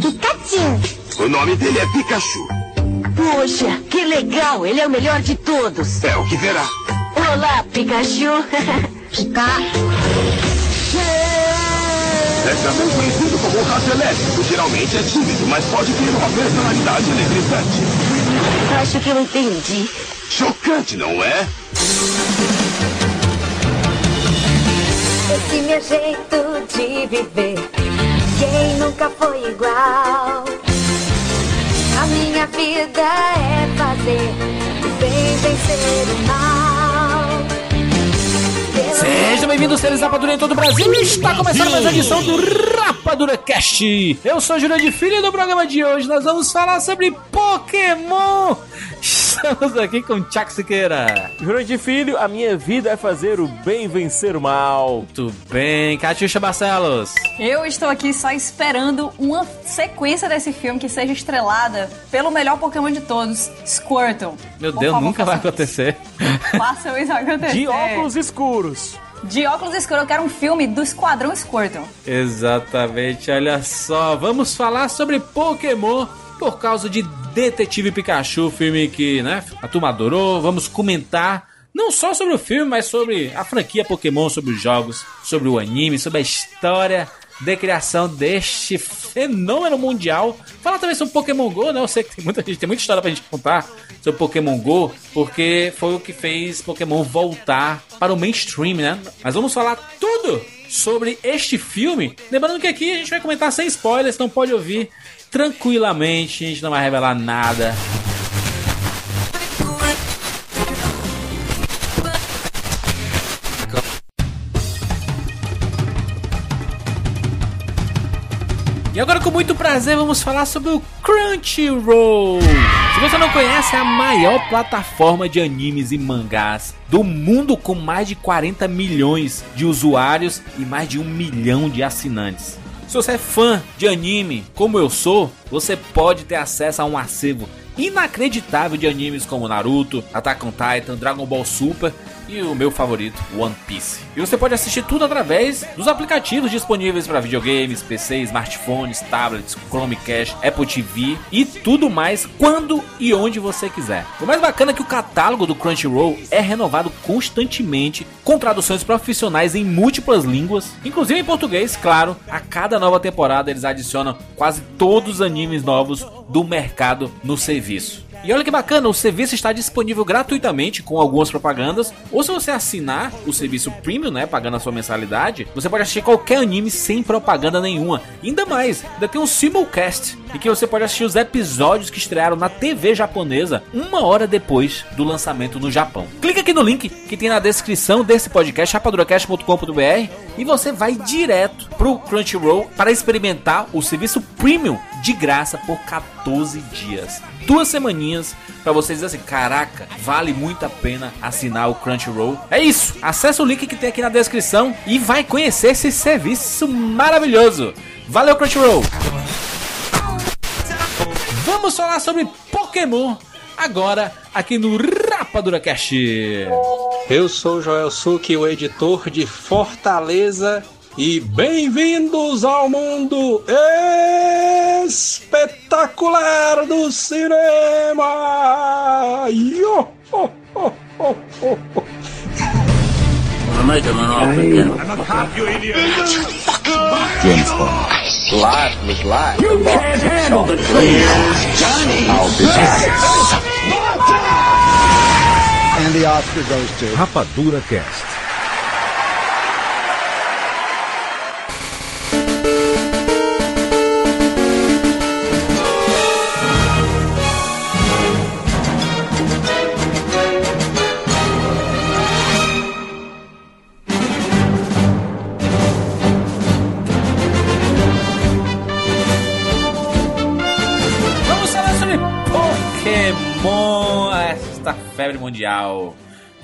Pikachu! O nome dele é Pikachu. Poxa, que legal! Ele é o melhor de todos. É o que verá. Olá, Pikachu! Pikachu! É também conhecido como rato elétrico. Geralmente é tímido, mas pode ter uma personalidade eletrizante. Acho que eu entendi. Chocante, não é? Esse meu jeito de viver, quem nunca foi igual? A minha vida é fazer o bem vencer o mal. Sejam bem-vindos, seres Rapadura em todo o Brasil. Está começando mais uma edição do Rapadura Cast. Eu sou Júlio de Filho e no programa de hoje nós vamos falar sobre Pokémon. Estamos aqui com Tchak Siqueira. De Filho, a minha vida é fazer o bem vencer o mal. Muito bem, Catiuxa Barcelos. Eu estou aqui só esperando uma sequência desse filme que seja estrelada pelo melhor Pokémon de todos, Squirtle. Meu Por Deus, favor, nunca vai acontecer. isso. Façam isso acontecer. De óculos escuros. De óculos escuros, eu quero um filme do Esquadrão Squirtle. Exatamente, olha só, vamos falar sobre Pokémon por causa de Detetive Pikachu, filme que, né, a turma adorou. Vamos comentar não só sobre o filme, mas sobre a franquia Pokémon, sobre os jogos, sobre o anime, sobre a história de criação deste fenômeno mundial. Falar também sobre Pokémon Go, né? Eu sei que tem muita gente, tem muita história pra gente contar sobre Pokémon Go, porque foi o que fez Pokémon voltar para o mainstream, né? Mas vamos falar tudo sobre este filme. Lembrando que aqui a gente vai comentar sem spoilers, não pode ouvir tranquilamente, a gente não vai revelar nada. E agora, com muito prazer, vamos falar sobre o Crunchyroll. Se você não conhece, é a maior plataforma de animes e mangás do mundo com mais de 40 milhões de usuários e mais de um milhão de assinantes. Se você é fã de anime, como eu sou, você pode ter acesso a um acervo inacreditável de animes como Naruto, Attack on Titan, Dragon Ball Super e o meu favorito, One Piece. E você pode assistir tudo através dos aplicativos disponíveis para videogames, PC, smartphones, tablets, Chromecast, Apple TV e tudo mais quando e onde você quiser. O mais bacana é que o catálogo do Crunchyroll é renovado constantemente com traduções profissionais em múltiplas línguas, inclusive em português, claro. A cada nova temporada eles adicionam quase todos os animes novos do mercado no serviço. E olha que bacana, o serviço está disponível gratuitamente com algumas propagandas. Ou se você assinar o serviço premium, né, pagando a sua mensalidade, você pode assistir qualquer anime sem propaganda nenhuma. E ainda mais, ainda tem um simulcast, em que você pode assistir os episódios que estrearam na TV japonesa uma hora depois do lançamento no Japão. Clique aqui no link que tem na descrição desse podcast, rapaduracast.com.br, e você vai direto pro Crunchyroll para experimentar o serviço premium de graça por 14 dias. Duas semaninhas para vocês dizer assim, caraca, vale muito a pena assinar o Crunchyroll. É isso, acessa o link que tem aqui na descrição e vai conhecer esse serviço maravilhoso. Valeu Crunchyroll. Vamos falar sobre Pokémon agora aqui no Rapadura Cast. Eu sou Joel Suki, o editor de Fortaleza, e bem-vindos ao mundo espetacular do cinema! Yo, ho, ho, ho, ho, ho. James Bond. Life was life. You can't handle the truth. Johnny. I'll be back. And the Oscar goes to Rapadura Cast. Febre mundial.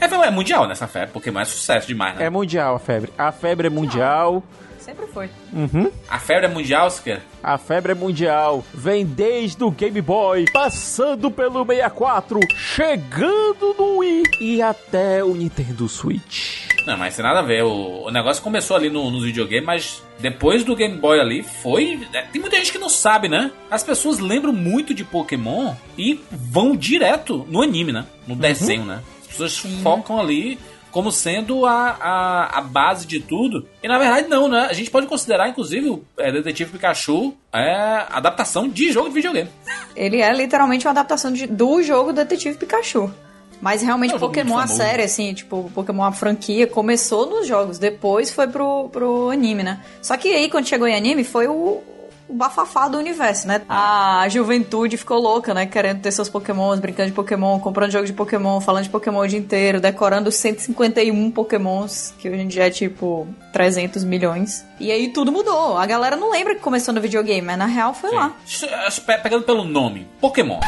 É, é mundial nessa febre, Pokémon é sucesso demais, né? É mundial a febre. A febre é mundial. Sempre foi. Uhum. A febre é mundial, Siqueira? A febre é mundial. Vem desde o Game Boy, passando pelo 64, chegando no Wii e até o Nintendo Switch. Não, mas tem nada a ver. O, o negócio começou ali no, nos videogames, mas depois do Game Boy ali foi. é, Tem muita gente que não sabe, né? As pessoas lembram muito de Pokémon e vão direto no anime, né? No desenho, né? As pessoas focam ali como sendo a, a, a base de tudo. E na verdade, não, né? A gente pode considerar, inclusive, o é, Detetive Pikachu é adaptação de jogo de videogame. Ele é literalmente uma adaptação de- do jogo Detetive Pikachu. Mas realmente É um Pokémon, a série, assim, tipo, Pokémon, a franquia, começou nos jogos, depois foi pro, pro anime, né? Só que aí, quando chegou em anime, foi o, o bafafá do universo, né? A juventude ficou louca, né? Querendo ter seus Pokémons, brincando de Pokémon, comprando jogo de Pokémon, falando de Pokémon o dia inteiro, decorando os 151 Pokémons, que hoje em dia é tipo 300 milhões. E aí tudo mudou. A galera não lembra que começou no videogame, mas na real foi lá. Sim. Pe- Pegando pelo nome, Pokémon.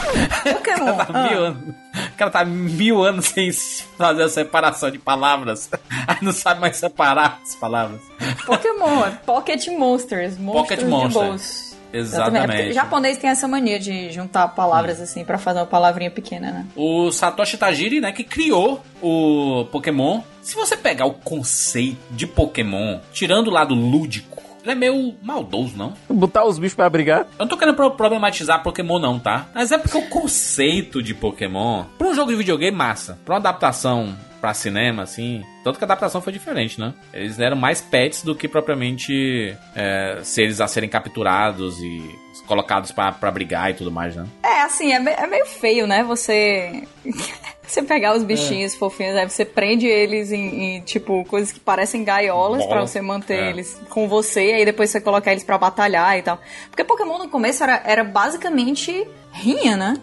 Pokémon. Tá Ah. mil anos. O cara tá mil anos sem fazer a separação de palavras. Aí não sabe mais separar as palavras. Pokémon, é Pocket Monsters, monstros Pocket de Monster. bolso. Exatamente. É porque japonês tem essa mania de juntar palavras assim pra fazer uma palavrinha pequena, né? O Satoshi Tajiri, né, que criou o Pokémon. Se você pegar o conceito de Pokémon, tirando o lado lúdico, ele é meio maldoso, não? Botar os bichos pra brigar. Eu não tô querendo pro- problematizar Pokémon, não, tá? Mas é porque o conceito de Pokémon, pra um jogo de videogame, massa. Pra uma adaptação pra cinema, assim. Tanto que a adaptação foi diferente, né? Eles eram mais pets do que propriamente é, seres a serem capturados e colocados pra, pra brigar e tudo mais, né? É, assim, é, me- é meio feio, né? Você. Você pegar os bichinhos fofinhos, aí você prende eles em, em, tipo, coisas que parecem gaiolas pra você manter É. eles com você, aí depois você colocar eles pra batalhar e tal. Porque Pokémon no começo era, era basicamente rinha, né?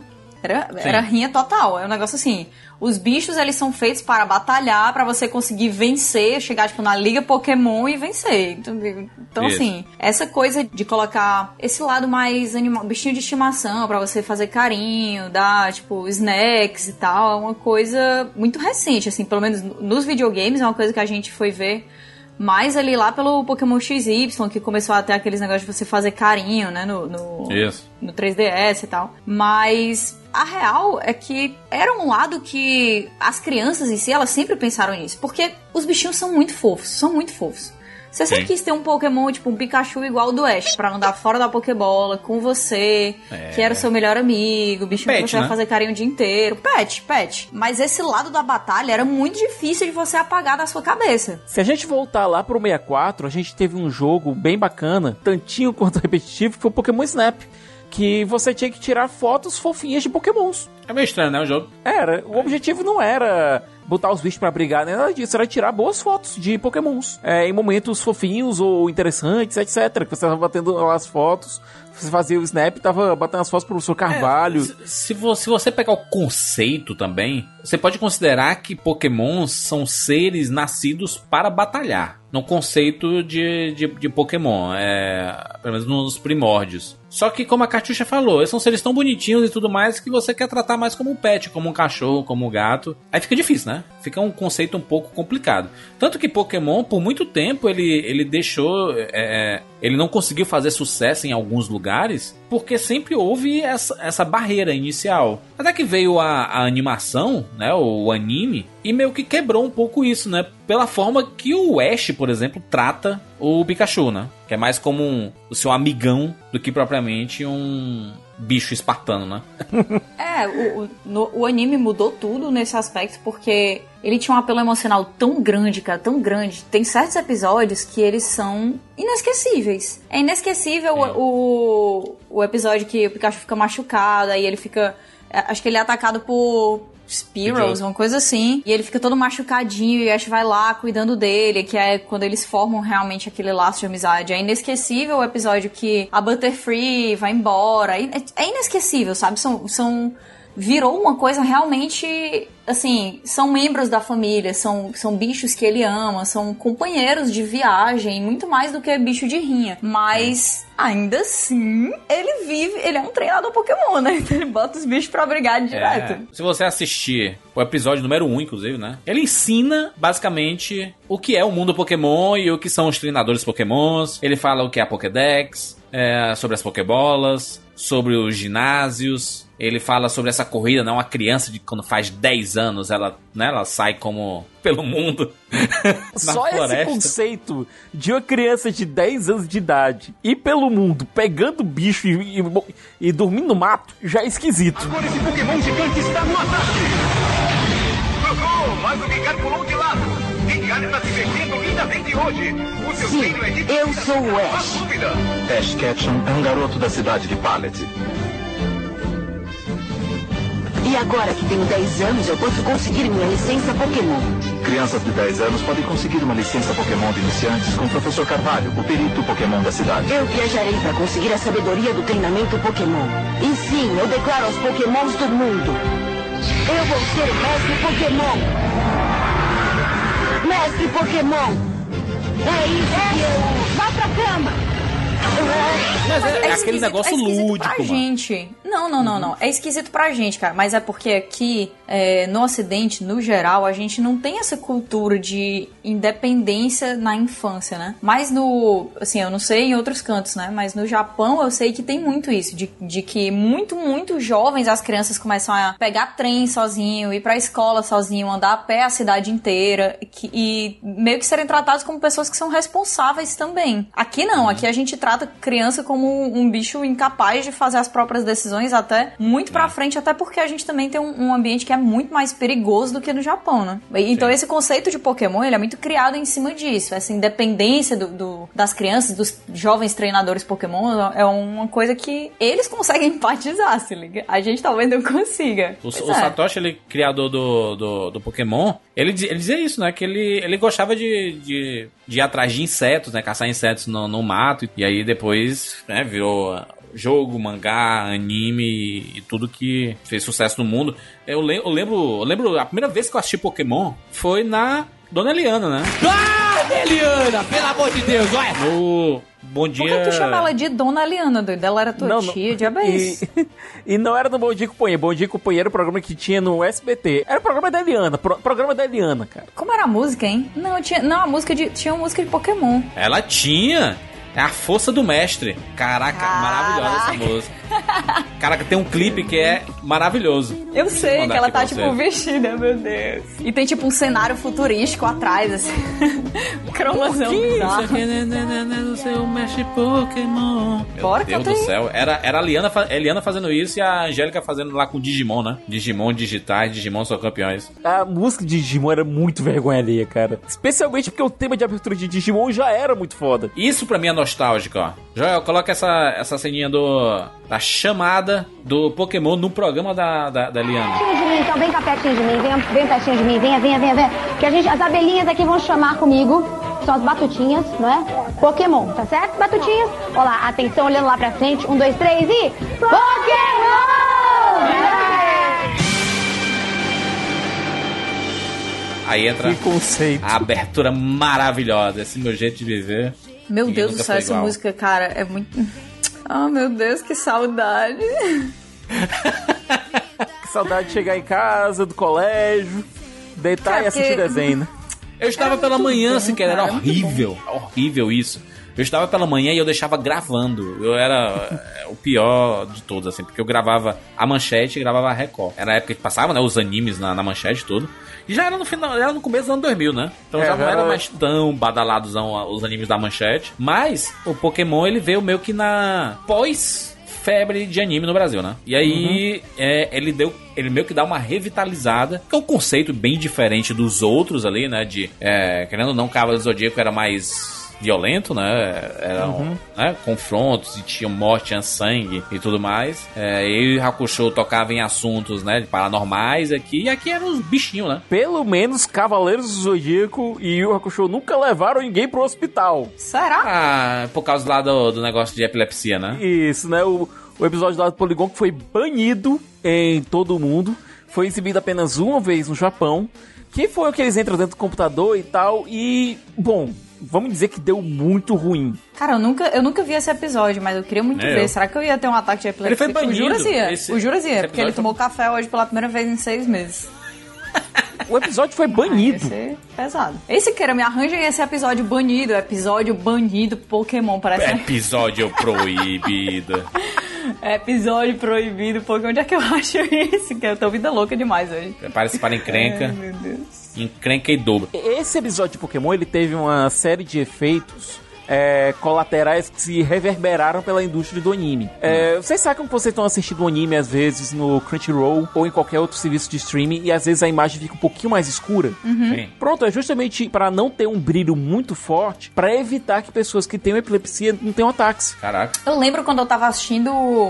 Era, Sim. era rinha total. É um negócio assim. Os bichos, eles são feitos para batalhar, pra você conseguir vencer, chegar, tipo, na liga Pokémon e vencer. Então, então Isso. assim, essa coisa de colocar esse lado mais animal, bichinho de estimação pra você fazer carinho, dar, tipo, snacks e tal, é uma coisa muito recente, assim, pelo menos nos videogames é uma coisa que a gente foi ver mais ali lá pelo Pokémon XY, que começou a ter aqueles negócios de você fazer carinho, né, no, no, Isso. no 3DS e tal. Mas a real é que era um lado que as crianças em si, elas sempre pensaram nisso. Porque os bichinhos são muito fofos, são muito fofos. Você sempre quis ter um Pokémon, tipo um Pikachu igual o do Ash, pra andar fora da Pokébola com você, É. que era o seu melhor amigo, o bichinho Pet, que você vai né? fazer carinho o dia inteiro. Pet, pet. Mas esse lado da batalha era muito difícil de você apagar da sua cabeça. Se a gente voltar lá pro 64, a gente teve um jogo bem bacana, tantinho quanto repetitivo, que foi o Pokémon Snap. Que você tinha que tirar fotos fofinhas de Pokémons. É meio estranho, né, o jogo? Era, o objetivo não era botar os bichos pra brigar, nem nada disso, era tirar boas fotos de Pokémons. É, em momentos fofinhos ou interessantes, etc. Que você tava batendo lá as fotos, você fazia o snap, tava batendo as fotos pro professor Carvalho. Se, se se você pegar o conceito também, você pode considerar que Pokémons são seres nascidos para batalhar. No conceito de, de, de Pokémon, é, pelo menos nos primórdios. Só que, como a Catiuxa falou, eles são seres tão bonitinhos e tudo mais que você quer tratar mais como um pet, como um cachorro, como um gato. Aí fica difícil, né? Fica um conceito um pouco complicado. Tanto que Pokémon, por muito tempo, ele, ele deixou. é, ele não conseguiu fazer sucesso em alguns lugares porque sempre houve essa, essa barreira inicial. Até que veio a, a animação, né? O, anime, e meio que quebrou um pouco isso, né? Pela forma que o Ash, por exemplo, trata o Pikachu, né? Que é mais como um, o seu amigão do que propriamente um bicho espartano, né? É, o, o, no- o anime mudou tudo nesse aspecto porque ele tinha um apelo emocional tão grande, cara, tão grande. Tem certos episódios que eles são inesquecíveis. É inesquecível o, o episódio que o Pikachu fica machucado, aí ele fica. é, Acho que ele é atacado por. Spearows. uma coisa assim. E ele fica todo machucadinho e o Ash vai lá cuidando dele, que é quando eles formam realmente aquele laço de amizade. É inesquecível o episódio que a Butterfree vai embora. É é inesquecível, sabe? São, são virou uma coisa realmente assim, são membros da família, são, são bichos que ele ama, são companheiros de viagem, muito mais do que bicho de rinha. Mas ainda assim, ele vive, ele é um treinador Pokémon, né? Então ele bota os bichos pra brigar direto. É, se você assistir o episódio número 1, inclusive, né? Ele ensina basicamente o que é o mundo Pokémon e o que são os treinadores Pokémons. Ele fala o que é a Pokédex, é, sobre as Pokébolas, sobre os ginásios. Ele fala sobre essa corrida, né? Uma criança de quando faz 10 anos, ela, né, ela sai como pelo mundo. na Só esse floresta. conceito de uma criança de 10 anos de idade ir pelo mundo pegando bicho e, e, e dormindo no mato já é esquisito. Agora esse Pokémon gigante está no ataque! Socorro! Mas o Gengar pulou de lado! Gengar está se mexendo lindamente hoje! O seu Sim, é de eu sou o Ash. Ash Ketchum é um garoto da cidade de Pallet. E agora que tenho 10 anos, eu posso conseguir minha licença Pokémon. Crianças de 10 anos podem conseguir uma licença Pokémon de iniciantes com o professor Carvalho, o perito Pokémon da cidade. Eu viajarei para conseguir a sabedoria do treinamento Pokémon. E sim, eu declaro aos Pokémons do mundo. Eu vou ser o mestre Pokémon. Mestre Pokémon. É isso que eu... Vá pra cama. Mas é, é aquele esquisito- negócio é lúdico, pra mano. gente. Não, não, não, não. É esquisito pra gente, cara. Mas é porque aqui, é, no Ocidente, no geral, a gente não tem essa cultura de independência na infância, né? Mas no. Assim, eu não sei em outros cantos, né? Mas no Japão eu sei que tem muito isso. De, de que muito, muito jovens as crianças começam a pegar trem sozinho, ir pra escola sozinho, andar a pé a cidade inteira. que- e meio que serem tratados como pessoas que são responsáveis também. Aqui não, aqui a gente trata criança como um, um bicho incapaz de fazer as próprias decisões até muito pra frente, até porque a gente também tem um, um ambiente que é muito mais perigoso do que no Japão, né? Então esse conceito de Pokémon, ele é muito criado em cima disso, essa independência do, do- das crianças, dos jovens treinadores Pokémon, é uma coisa que eles conseguem empatizar, se liga? A gente talvez não consiga. O, o é. Satoshi, ele, criador do, do, do Pokémon, ele, ele dizia isso, né? Que ele, ele gostava de, de, de ir atrás de insetos, né? Caçar insetos no, no mato. E aí depois, né, virou jogo, mangá, anime e, tudo que fez sucesso no mundo. Eu, lem- eu lembro, eu lembro, a primeira vez que eu assisti Pokémon foi na Dona Eliana, né? Ah, Eliana, pelo amor de Deus, olha. No Bom Dia... Por que tu chama ela de Dona Liana, doido? Ela era tua Não, não. tia, é isso? E, e não era no Bom Dia Companhia. Bom Dia Companhia era o programa que tinha no SBT. Era o programa da Eliana. Pro, programa da Eliana, cara. Como era a música, hein? Não, tinha, não a música de, tinha uma música de Pokémon. Ela tinha. É a força do mestre. Caraca, maravilhosa essa música. Caraca, tem um clipe que é maravilhoso. Eu sei que ela tá, tipo, você. vestida, meu Deus. E tem, tipo, um cenário futurístico atrás, assim. Isso bizarro. né, né, né, Pokémon. Meu Bora, Deus do céu. Era, era a Liana, fa- a Eliana fazendo isso e a Angélica fazendo lá com o Digimon, né? Digimon digitais, Digimon são campeões. A música de Digimon era muito vergonha alheia, cara. Especialmente porque o tema de abertura de Digimon já era muito foda. Isso pra mim é nostálgico, ó. Joel, coloca essa, essa ceninha do, da chamada do Pokémon no programa da, da, da Eliana. pertinho de mim, então vem cá pertinho de mim, vem, vem pertinho de mim, venha, venha, venha, venha. Que a gente, as abelhinhas aqui vão chamar comigo, são as batutinhas, não é? Pokémon, tá certo? Batutinhas. Olha lá, atenção, olhando lá pra frente, um, dois, três e... Pokémon! Aí entra Que conceito. a abertura maravilhosa. Esse meu jeito de viver. Meu Ninguém Deus do céu, essa igual. música, cara, é muito. Ah, meu Deus, que saudade. Que saudade de chegar em casa, do colégio, deitar Cara, e assistir porque- desenho, né? Eu estava pela muito manhã, bom, assim, que era muito horrível. Horrível isso. Eu estava pela manhã e eu deixava gravando. Eu era é, o pior de todos, assim, porque eu gravava a manchete e gravava a Record. Era a época que passava, né, os animes na, na manchete e tudo. E já era no final, era no começo do ano 2000, né? Então É, já não era era- mais tão badalados os animes da manchete. Mas o Pokémon, ele veio meio que na pós febre de anime no Brasil, né? E aí é, ele deu, ele meio que dá uma revitalizada, que é um conceito bem diferente dos outros ali, né? De é, querendo ou não, Cavaleiro do Zodíaco era mais violento, né? Eram né, confrontos e tinha morte, tinha sangue e tudo mais. É, e o Hakusho tocava em assuntos, né? Paranormais aqui, e aqui eram os bichinhos, né? Pelo menos Cavaleiros do Zodíaco e Yu Hakusho nunca levaram ninguém pro hospital. Será? Ah, por causa lá do, do negócio de epilepsia, né? Isso, né? O, o episódio lá do Polygon que foi banido em todo o mundo foi exibido apenas uma vez no Japão, que foi o que eles entram dentro do computador e tal, e, bom, vamos dizer que deu muito ruim. Cara, eu nunca, eu nunca vi esse episódio, mas eu queria muito Nem ver. eu. Será que eu ia ter um ataque de epilepsia? Ele foi O banido. Juras ia. Esse- o Juras ia, porque ele tomou café hoje pela primeira vez em seis meses. O episódio foi banido. Ia ser pesado. Esse queira, me arranjem esse episódio banido. Episódio banido Pokémon, parece. É. Episódio proibido. Episódio proibido Pokémon. Onde é que eu acho isso? Que eu tô vida louca demais hoje. Prepare-se para encrenca. Ai, meu Deus. Encrenca e dobro. Esse episódio de Pokémon ele teve uma série de efeitos é, colaterais que se reverberaram pela indústria do anime. É, vocês sacam que vocês estão assistindo um anime às vezes no Crunchyroll ou em qualquer outro serviço de streaming e às vezes a imagem fica um pouquinho mais escura? Uhum. Sim. Pronto, é justamente para não ter um brilho muito forte, para evitar que pessoas que tenham epilepsia não tenham ataques. Caraca. Eu lembro quando eu tava assistindo,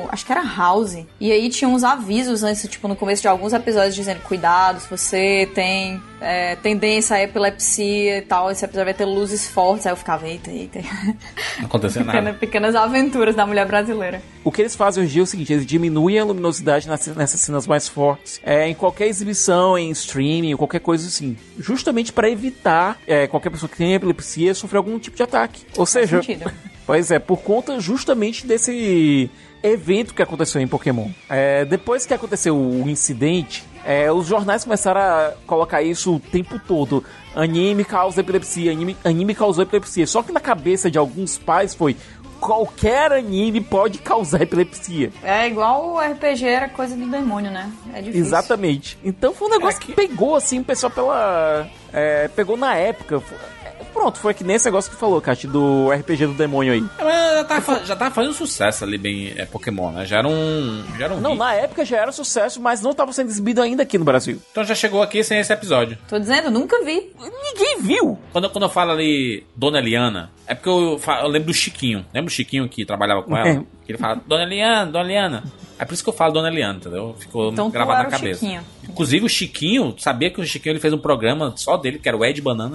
acho que era House, e aí tinha uns avisos antes, tipo, no começo de alguns episódios dizendo, cuidado, se você tem é, tendência à epilepsia e tal, esse episódio vai ter luzes fortes. Aí eu ficava, eita, eita. Não aconteceu nada. pequenas aventuras da mulher brasileira. O que eles fazem hoje é o seguinte: eles diminuem a luminosidade nas- nessas cenas mais fortes, é, em qualquer exibição, em streaming, ou qualquer coisa assim, justamente para evitar é, qualquer pessoa que tenha epilepsia sofrer algum tipo de ataque. Ou seja, sentido. pois é, por conta justamente desse evento que aconteceu em Pokémon. É, depois que aconteceu o incidente, é, os jornais começaram a colocar isso o tempo todo. Anime causa epilepsia, anime, anime causou epilepsia. Só que na cabeça de alguns pais foi qualquer anime pode causar epilepsia. É igual o RPG era coisa do demônio, né? É difícil. Exatamente. Então foi um negócio que pegou assim o pessoal pela. é, pegou na época. É, Pronto, foi que nesse negócio que tu falou, Kat, do RPG do demônio aí. É, Mas já tava, fa- já tava fazendo sucesso ali, bem, é, Pokémon, né? Já era um. Já era um Não, hit. na época já era sucesso, mas não estava sendo exibido ainda aqui no Brasil. Então já chegou aqui sem esse episódio. Tô dizendo, nunca vi. Ninguém viu. Quando, quando eu falo ali Dona Eliana, é porque eu, eu lembro do Chiquinho. Lembra o Chiquinho que trabalhava com ela? É. Que ele fala, Dona Eliana, Dona Eliana. É por isso que eu falo Dona Eliana, entendeu? Ficou Então gravado na cabeça. Chiquinho. Inclusive o Chiquinho, sabia que o Chiquinho ele fez um programa só dele, que era o Ed Banana.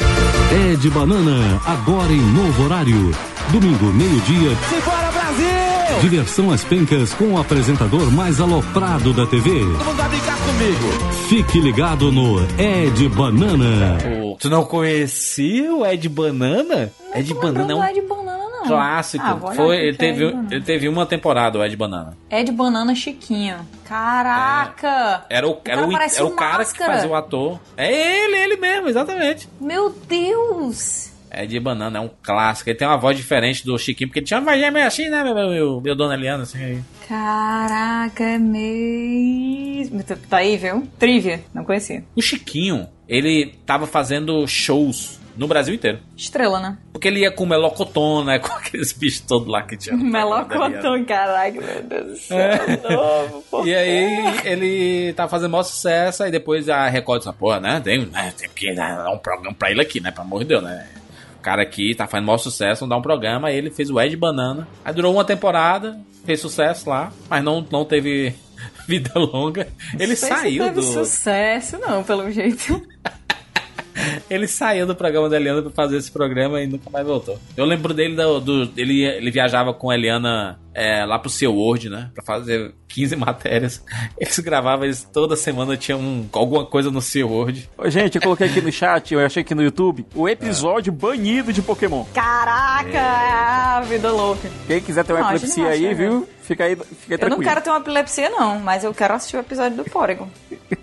É de banana, agora em novo horário. Domingo, meio-dia. Simbora, Brasil! Diversão às pencas com o apresentador mais aloprado da TV. Todo mundo vai brincar comigo. Fique ligado no É de Banana. Pô, tu não conhecia o Ed Banana? Ed Banana é Não um é de banana, não. Clássico. Ah, Foi, ele, é teve, Ed Banana. ele teve uma temporada, o Ed Banana. É de banana Chiquinho. Caraca! Era o, era o, era o cara que fazia o ator. É ele, ele mesmo, exatamente. Meu Deus! Ed Banana é um clássico. Ele tem uma voz diferente do Chiquinho, porque ele tinha uma voz meio assim, né, meu, meu, meu Dona Eliana, assim. Caraca, é mesmo. Tá aí, viu? Trivia, não conhecia. O Chiquinho, ele tava fazendo shows no Brasil inteiro. Estrela, né? Porque ele ia com melocotão, né? Com aqueles bichos todos lá que tinha. Melocotão, caraca, meu Deus do céu. É. Novo, por E aí ele tava fazendo maior sucesso, aí depois a Record disse, porra, né? Tem, né, tem que dar um programa pra ele aqui, né? Pelo amor de Deus, né? O cara aqui tá fazendo maior sucesso, não dá um programa, aí ele fez o Ed Banana. Aí durou uma temporada, fez sucesso lá, mas não, não teve vida longa. Ele sei se saiu teve do. sucesso, não, pelo jeito. Ele saiu do programa da Eliana pra fazer esse programa e nunca mais voltou. Eu lembro dele do. do- ele, ele viajava com a Eliana é, lá pro seu Word, né? Pra fazer 15 matérias. Eles gravavam, eles toda semana tinha um, alguma coisa no seu Word. Gente, eu coloquei aqui no chat, eu achei aqui no YouTube, o episódio banido de Pokémon. Caraca, ah, vida louca. Quem quiser ter uma Não, epilepsia aí, acha, viu? Fica aí, fica aí Eu não quero ter uma epilepsia, não, mas eu quero assistir o episódio do Porygon.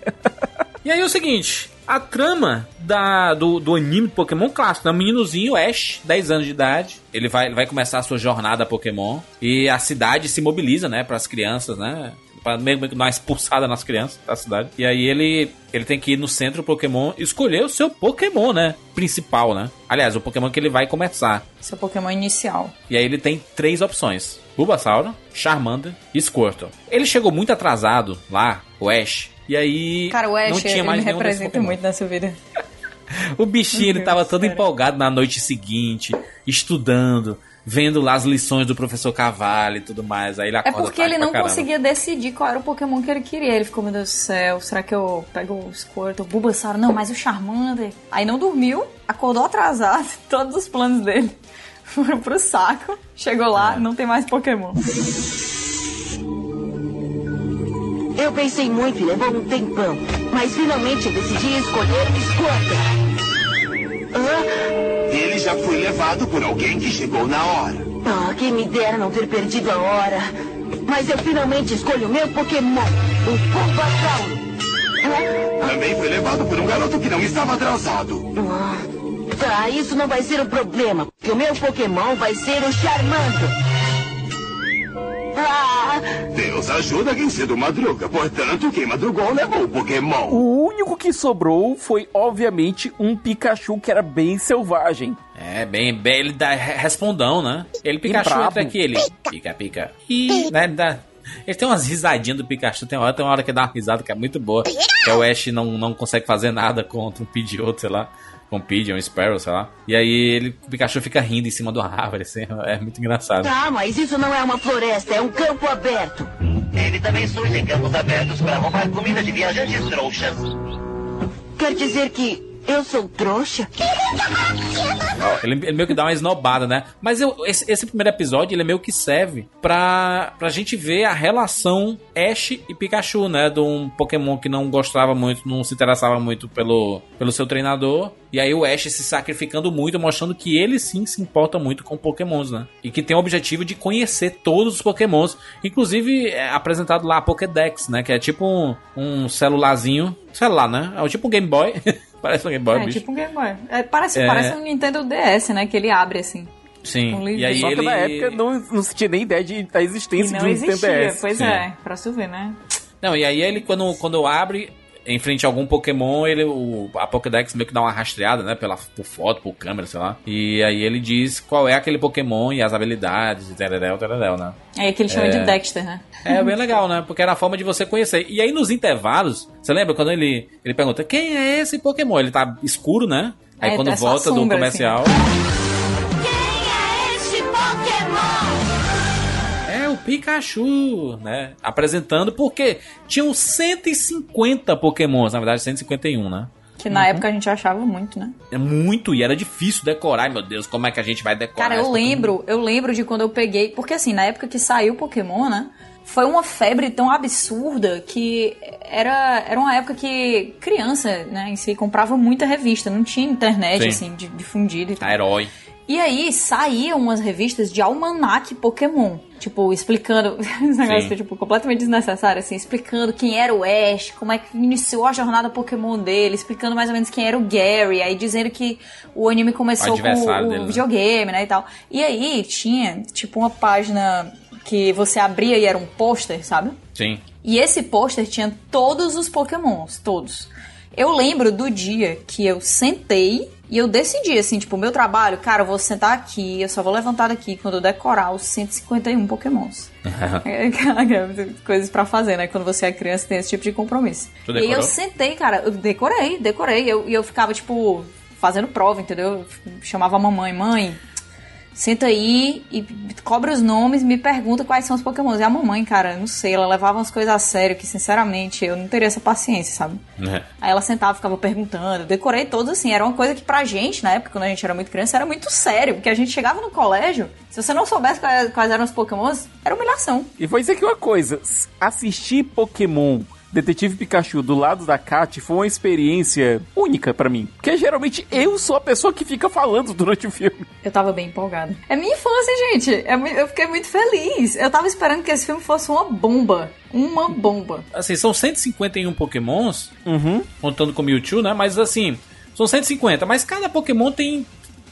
E aí é o seguinte, a trama da, do, do anime Pokémon clássico, né? O meninozinho Ash, 10 anos de idade, ele vai, ele vai começar a sua jornada Pokémon e a cidade se mobiliza, né, para as crianças, né? Pra mesmo que dar uma expulsada nas crianças da cidade. E aí ele, ele tem que ir no centro Pokémon e escolher o seu Pokémon, né? Principal, né? Aliás, o Pokémon que ele vai começar. Seu Pokémon inicial. E aí ele tem três opções: Bulbasaur, Charmander e Squirtle. Ele chegou muito atrasado lá, o Ash. E aí Cara, o Ash, não tinha ele mais me nenhum desses representa Pokémon. muito nessa vida. O bichinho, ele tava Deus, todo cara. empolgado na noite seguinte, estudando, vendo lá as lições do professor Cavalho e tudo mais. Aí ele É acorda porque tarde ele não conseguia decidir qual era o Pokémon que ele queria. Ele ficou, meu Deus do céu, será que eu pego o Squirtle, o Bulbasaur? Não, mas o Charmander. Aí não dormiu, acordou atrasado, todos os planos dele foram pro saco. Chegou É. lá, não tem mais Pokémon. Eu pensei muito e levou um tempão. Mas finalmente eu decidi escolher o Squirtle. Hã? Ele já foi levado por alguém que chegou na hora. Ah, quem me dera não ter perdido a hora. Mas eu finalmente escolho o meu Pokémon, o Bulbasauro. Também foi levado por um garoto que não estava atrasado. Ah, tá, isso não vai ser um problema, porque o meu Pokémon vai ser o Charmander. Deus ajuda quem cedo madruga. Portanto, quem madrugou levou o Pokémon. O único que sobrou foi, obviamente, um Pikachu que era bem selvagem. É, bem, bem ele dá re- respondão, né? Ele Pikachu entra aqui, ele pica, pica. E, né, ele dá... Ele tem umas risadinhas do Pikachu, tem uma hora, tem uma hora que dá uma risada que é muito boa. Que é o Ash não, não consegue fazer nada contra um Pidgeotto, sei lá. Com um Pidgeon, um Sparrow, sei lá. E aí ele, o Pikachu fica rindo em cima de uma árvore, assim. É muito engraçado. tá, mas isso não é uma floresta, é um campo aberto. Ele também surge em campos abertos para roubar comida de viajantes trouxas. Quer dizer que eu sou trouxa? Ele, ele meio que dá uma esnobada, né? Mas eu- esse, esse primeiro episódio, ele meio que serve pra, pra gente ver a relação Ash e Pikachu, né? De um Pokémon que não gostava muito, não se interessava muito pelo, pelo seu treinador. E aí o Ash se sacrificando muito, mostrando que ele sim se importa muito com Pokémons, né? E que tem o objetivo de conhecer todos os Pokémons. Inclusive, é apresentado lá a Pokédex, né? Que é tipo um, um celularzinho. Celular, né? É tipo um Game Boy. Parece um Game Boy, É, bicho. tipo um Game Boy. É, parece, É. parece um Nintendo DS, né? Que ele abre assim. Sim. um e aí Só que ele... na época não, não se tinha nem ideia de, da existência de um Nintendo existia. DS. Pois Sim. é, pra tu ver, né? Não, e aí ele, quando, quando abre, em frente a algum Pokémon, ele, o, a Pokédex meio que dá uma rastreada, né? Pela, por foto, por câmera, sei lá. E aí ele diz qual é aquele Pokémon e as habilidades, e tereréu, tereréu, né? É que ele chama É. de Dexter, né? É bem legal, né? Porque era a forma de você conhecer. E aí nos intervalos, você lembra quando ele, ele pergunta quem é esse Pokémon? Ele tá escuro, né? Aí É, quando tá volta do sombra, comercial. Este Pokémon! É o Pikachu, né? Apresentando, porque tinham 150 Pokémons, na verdade 151, né? Que na época a gente achava muito, né? É muito, e era difícil decorar. Meu Deus, como é que a gente vai decorar? Cara, eu lembro, eu lembro de quando eu peguei. Porque assim, na época que saiu o Pokémon, né? Foi uma febre tão absurda que era, era uma época que criança, né, em si, comprava muita revista. Não tinha internet, Sim. assim, difundida e tal. A herói. E aí saíam umas revistas de almanac Pokémon. Tipo, explicando. Esse negócio tipo, completamente desnecessário, assim, explicando quem era o Ash, como é que iniciou a jornada Pokémon dele, explicando mais ou menos quem era o Gary, aí dizendo que o anime começou O com o dele, né? videogame, né? E tal. E aí tinha, tipo, uma página que você abria e era um pôster, sabe? Sim. E esse pôster tinha todos os Pokémons, todos. Eu lembro do dia que eu sentei e eu decidi, assim, tipo, o meu trabalho, cara, eu vou sentar aqui, eu só vou levantar daqui quando eu decorar os 151 Pokémons. É, cara, Coisas pra fazer, né? Quando você é criança tem esse tipo de compromisso. E aí eu sentei, cara, eu decorei, decorei. Eu- E eu, ficava, tipo, fazendo prova, entendeu? Eu chamava a mamãe, mãe, senta aí e cobra os nomes e me pergunta quais são os pokémons. E a mamãe, cara, não sei, ela levava umas coisas a sério que, sinceramente, eu não teria essa paciência, sabe? É. Aí ela sentava, ficava perguntando, eu decorei todos assim, era uma coisa que pra gente, na época, quando a gente era muito criança, era muito sério, porque a gente chegava no colégio, se você não soubesse quais, quais eram os pokémons, era humilhação. E vou dizer aqui uma coisa: assistir Pokémon Detetive Pikachu do lado da Kat foi uma experiência única pra mim. Porque geralmente eu sou a pessoa que fica falando durante o filme. Eu tava bem empolgada. É minha infância, gente. É eu fiquei muito feliz. Eu tava esperando que esse filme fosse uma bomba. Uma bomba. Assim, são 151 Pokémons, Uhum. contando com o Mewtwo, né? Mas assim, são 150, mas cada Pokémon tem.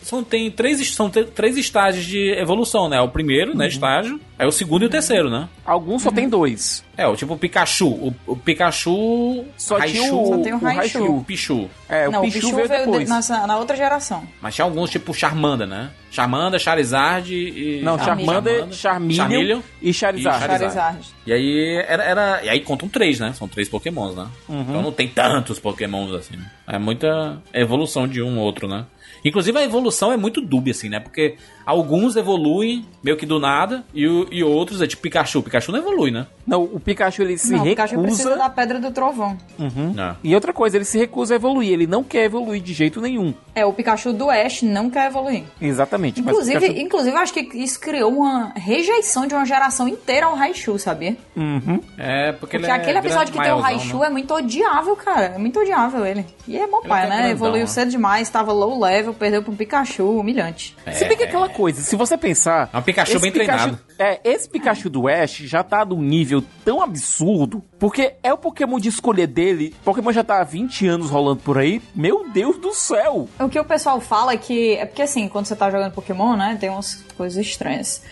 São, tem três, são três estágios de evolução, né? O primeiro, Uhum. né, estágio, aí o segundo e o terceiro, né? Alguns só tem dois. É, o tipo o Pikachu. O, o Pikachu. Só tinha Raichu, o, Só tem o o Raichu. Raichu. o Pichu. É, não, o Pichu, veio depois. de- nessa- na outra geração. Mas tinha alguns, tipo Charmander, né? Charmander, Charizard e. Não, Charmander, Charmeleon e Charizard. Charizard. E aí era, era- E aí contam três, né? São três pokémons, né? Uhum. Então não tem tantos pokémons assim. É muita evolução de um outro, né? Inclusive a evolução é muito dúbia, assim, né? Porque alguns evoluem meio que do nada e, o- e outros é tipo Pikachu. Pikachu não evolui, né? Não, o Pikachu ele se não, o Pikachu precisa recusa. da Pedra do Trovão. Uhum. Ah. E outra coisa, ele se recusa a evoluir. Ele não quer evoluir de jeito nenhum. É, o Pikachu do Ash não quer evoluir. Exatamente. mas o Inclusive, Pikachu- inclusive, eu acho que isso criou uma rejeição de uma geração inteira ao Raichu, sabia? Uhum. É, porque, Porque ele é aquele episódio que tem o Raichu né? é muito odiável, cara. É muito odiável ele. E é bom pai, é né? grandão, Evoluiu né? cedo demais, tava low level, perdeu pro Pikachu, humilhante. Se bem que aquela coisa, se você pensar. É um Pikachu bem treinado. É, esse Pikachu do Ash já tá num nível tão absurdo, porque é o Pokémon de escolha dele. Pokémon já tá há 20 anos rolando por aí. Meu Deus do céu! O que o pessoal fala é que. É porque assim, quando você tá jogando Pokémon, né? Tem umas coisas estranhas.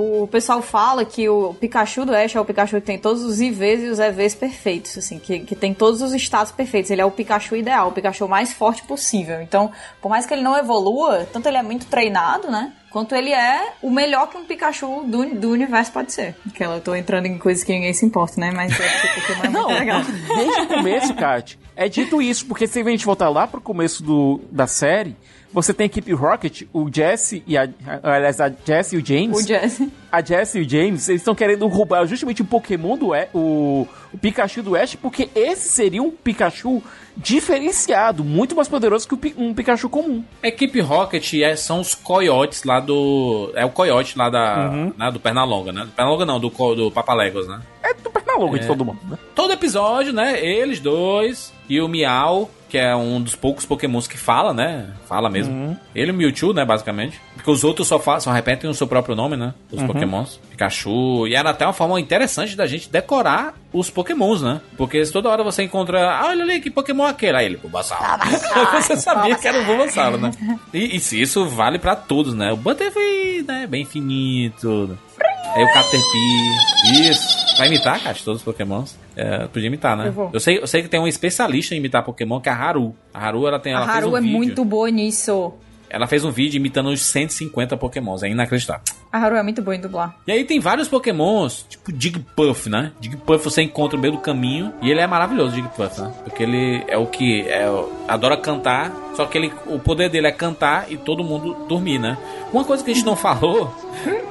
O pessoal fala que o Pikachu do Ash é o Pikachu que tem todos os IVs e os EVs perfeitos, assim, que, que tem todos os estados perfeitos. Ele é o Pikachu ideal, o Pikachu mais forte possível. Então, por mais que ele não evolua, tanto ele é muito treinado, né? Quanto ele é o melhor que um Pikachu do, do universo pode ser. Que eu tô entrando em coisas que ninguém se importa, né? Mas é porque Pokémon é muito Não, legal. desde o começo, Kat, é dito isso, porque se a gente voltar lá pro começo do, da série, você tem a equipe Rocket, o Jesse e a. Aliás, a Jesse e o James. O Jesse. A Jesse e o James, eles estão querendo roubar justamente o Pokémon do Ash, o, o Pikachu do Ash, porque esse seria um Pikachu diferenciado, muito mais poderoso que um Pikachu comum. A equipe Rocket é- são os coiotes lá do. É o coiote lá da. Uhum. né, do Pernalonga, né? Do Pernalonga não, do, do Papaléguas, né? É do Pernalonga É. de todo mundo, né? Todo episódio, né? Eles dois e o Miau, que é um dos poucos pokémons que fala, né? Fala mesmo. Uhum. Ele e o Mewtwo, né, basicamente. Porque os outros só, só repetem o seu próprio nome, né? Os Uhum. pokémons. Pikachu. E era até uma forma interessante da gente decorar os pokémons, né? Porque se toda hora você encontra... Ah, olha ali, que pokémon é aquele? Aí ele, Bulbasaur. você sabia que era o Bulbasaur, né? E, e se isso vale pra todos, né? O Butterfree, né? Bem finito. Aí o Caterpie. Isso. Vai imitar, cara, todos os pokémons. É, podia imitar, né? Eu. Eu sei, eu sei que tem um especialista em imitar Pokémon, que é a Haru. A Haru, ela tem. Ela A Haru um é vídeo. muito boa nisso. Ela fez um vídeo imitando os 150 Pokémons. É inacreditável. A Haru é muito boa em dublar. E aí tem vários Pokémons, tipo Digpuff, né? Digpuff você encontra no meio do caminho. E ele é maravilhoso, Digpuff, né? Porque ele é o que. É, adora cantar. Só que ele, o poder dele é cantar e todo mundo dormir, né? Uma coisa que a gente não falou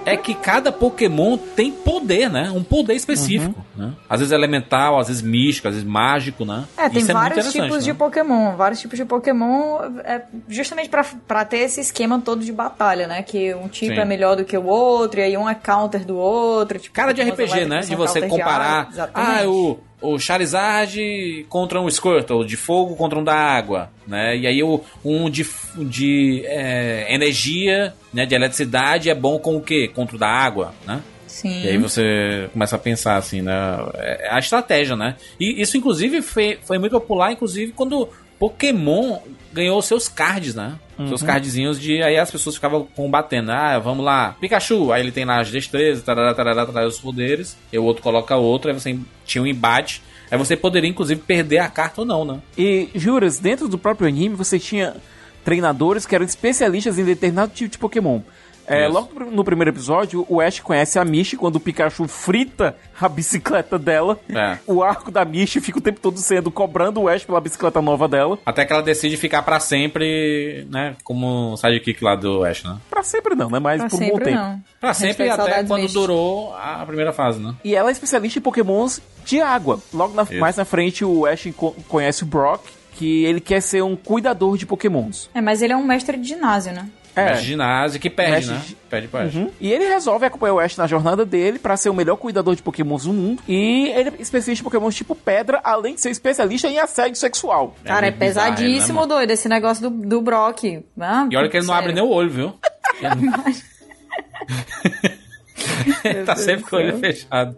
é que cada Pokémon tem poder, né? Um poder específico. Né? Às vezes elemental, às vezes místico, às vezes mágico, né? É, tem Isso muito vários interessante, tipos né? de Pokémon. Vários tipos de Pokémon, é, justamente pra, pra ter esse esquema todo de batalha, né? Que um tipo Sim. é melhor do que o outro, e aí um é counter do outro. Tipo, Cara de RPG, né? De você comparar. Ah, o, o Charizard contra um Squirtle, de fogo contra um da água, né? E aí o, um de, de é, energia, né? De eletricidade é bom com o quê? Contra o da água, né? Sim. E aí você começa a pensar assim, né? É a estratégia, né? E isso, inclusive, foi, foi muito popular, inclusive, quando Pokémon ganhou seus cards, né? Seus Uhum. cardzinhos de. Aí as pessoas ficavam combatendo. Ah, vamos lá, Pikachu. Aí ele tem lá as destrezas, tarará, tarará, tarará, os poderes. E o outro coloca outro. Aí você tinha um embate. Aí você poderia, inclusive, perder a carta ou não, né? E, juras, dentro do próprio anime você tinha treinadores que eram especialistas em determinado tipo de Pokémon. É, Isso. logo no primeiro episódio, o Ash conhece a Mishi quando o Pikachu frita a bicicleta dela. É. O arco da Mishi fica o tempo todo sendo cobrando o Ash pela bicicleta nova dela. Até que ela decide ficar pra sempre, né? Como sidekick lá do Ash, né? Pra sempre não, né? Mas Pra por um bom tempo. não. Pra sempre até quando durou a primeira fase, né? E ela é especialista em pokémons de água. Logo na- mais na frente, o Ash co- conhece o Brock, que ele quer ser um cuidador de pokémons. É, mas ele é um mestre de ginásio, né? É. Mestre de ginásio que perde, Mestre né? de- Perde pro Ash. Uhum. E ele resolve acompanhar o Ash na jornada dele pra ser o melhor cuidador de pokémons do mundo. E ele é especialista em pokémons tipo pedra, além de ser especialista em assédio sexual. Cara, é, bizarro, pesadíssimo, né, doido, esse negócio do, do Brock. Ah, E olha que ele não sério. abre nem o olho, viu? Ele tá sempre com o olho fechado.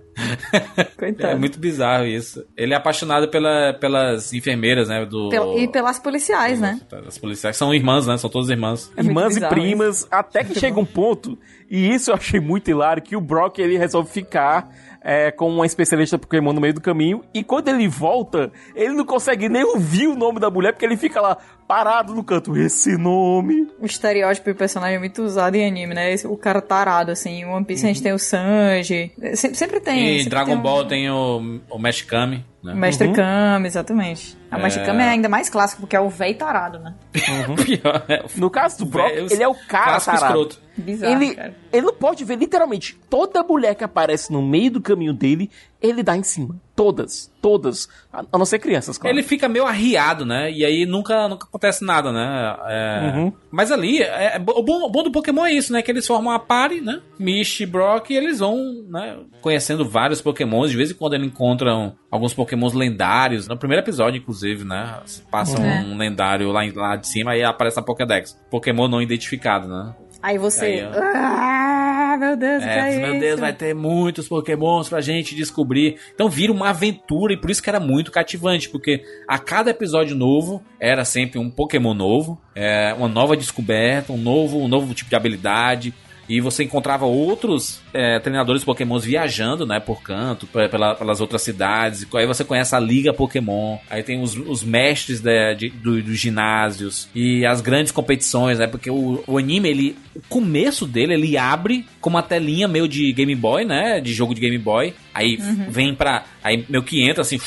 Coitado. É muito bizarro isso. Ele é apaixonado pela, pelas enfermeiras, né? Do, Pel- E pelas policiais, né? Das policiais. São irmãs, né? São todas irmãs. É Irmãs e primas, até que chega um ponto, e isso eu achei muito hilário, que o Brock ele resolve ficar é, com uma especialista Pokémon no meio do caminho, e quando ele volta, ele não consegue nem ouvir o nome da mulher, porque ele fica lá parado no canto. Esse nome. O estereótipo do personagem é muito usado em anime, né? Esse- o cara tarado, assim. Em One Piece a gente tem o Sanji. Sempre, sempre tem. E sempre Dragon tem um- Ball tem o, o Mesh Kami. Né? Mestre Uhum. Kami, exatamente. A É. Mestre Kami é ainda mais clássico, porque é o véi tarado, né? Pior, é, No caso do Brock, Velho, ele é o cara clássico tarado. escroto. Bizarro, Ele, cara. ele não pode ver literalmente toda mulher que aparece no meio do caminho dele, ele dá em cima. Todas, todas. A, a não ser crianças, claro. Ele fica meio arriado, né? E aí nunca, nunca acontece nada, né? É, Uhum. Mas ali, é, é o, bom, o bom do Pokémon é isso, né? Que eles formam uma party, né? Misty e Brock, e eles vão, né? Conhecendo vários Pokémons. De vez em quando eles encontram alguns Pokémons lendários. No primeiro episódio, inclusive, né? Passa Uhum. um lendário lá, em- lá de cima e aparece na Pokédex. Pokémon não identificado, né? Aí você. Aí, ó. ah, meu Deus, que É, é meu isso? Deus, vai ter muitos pokémons pra gente descobrir. Então vira uma aventura e por isso que era muito cativante, porque a cada episódio novo era sempre um pokémon novo, é, uma nova descoberta, um novo, um novo tipo de habilidade. E você encontrava outros é, treinadores pokémons viajando, né, por canto, pe- pela- pelas outras cidades. Aí você conhece a Liga Pokémon. Aí tem os, os mestres da- de- do- dos ginásios. E as grandes competições, né? Porque o, o anime, ele. O começo dele, ele abre com uma telinha meio de Game Boy, né? De jogo de Game Boy. Aí Uhum. vem pra. Aí meio que entra assim.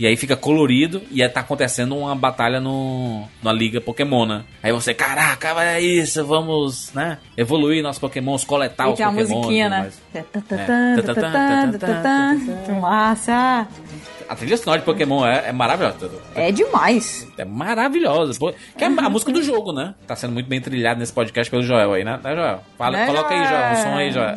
E aí fica colorido e aí tá acontecendo uma batalha no, na liga Pokémon, Aí você, caraca, é isso, vamos, né? Evoluir nossos Pokémons, coletar e os Pokémon. Tem a musiquinha, né? Massa! A trilha sonora de Pokémon é, é maravilhosa. É demais. É maravilhosa. Que é a música do jogo, né? Tá sendo muito bem trilhado nesse podcast pelo Joel aí, né, né Joel? Fala, Né, coloca aí, Joel, o som aí, Joel.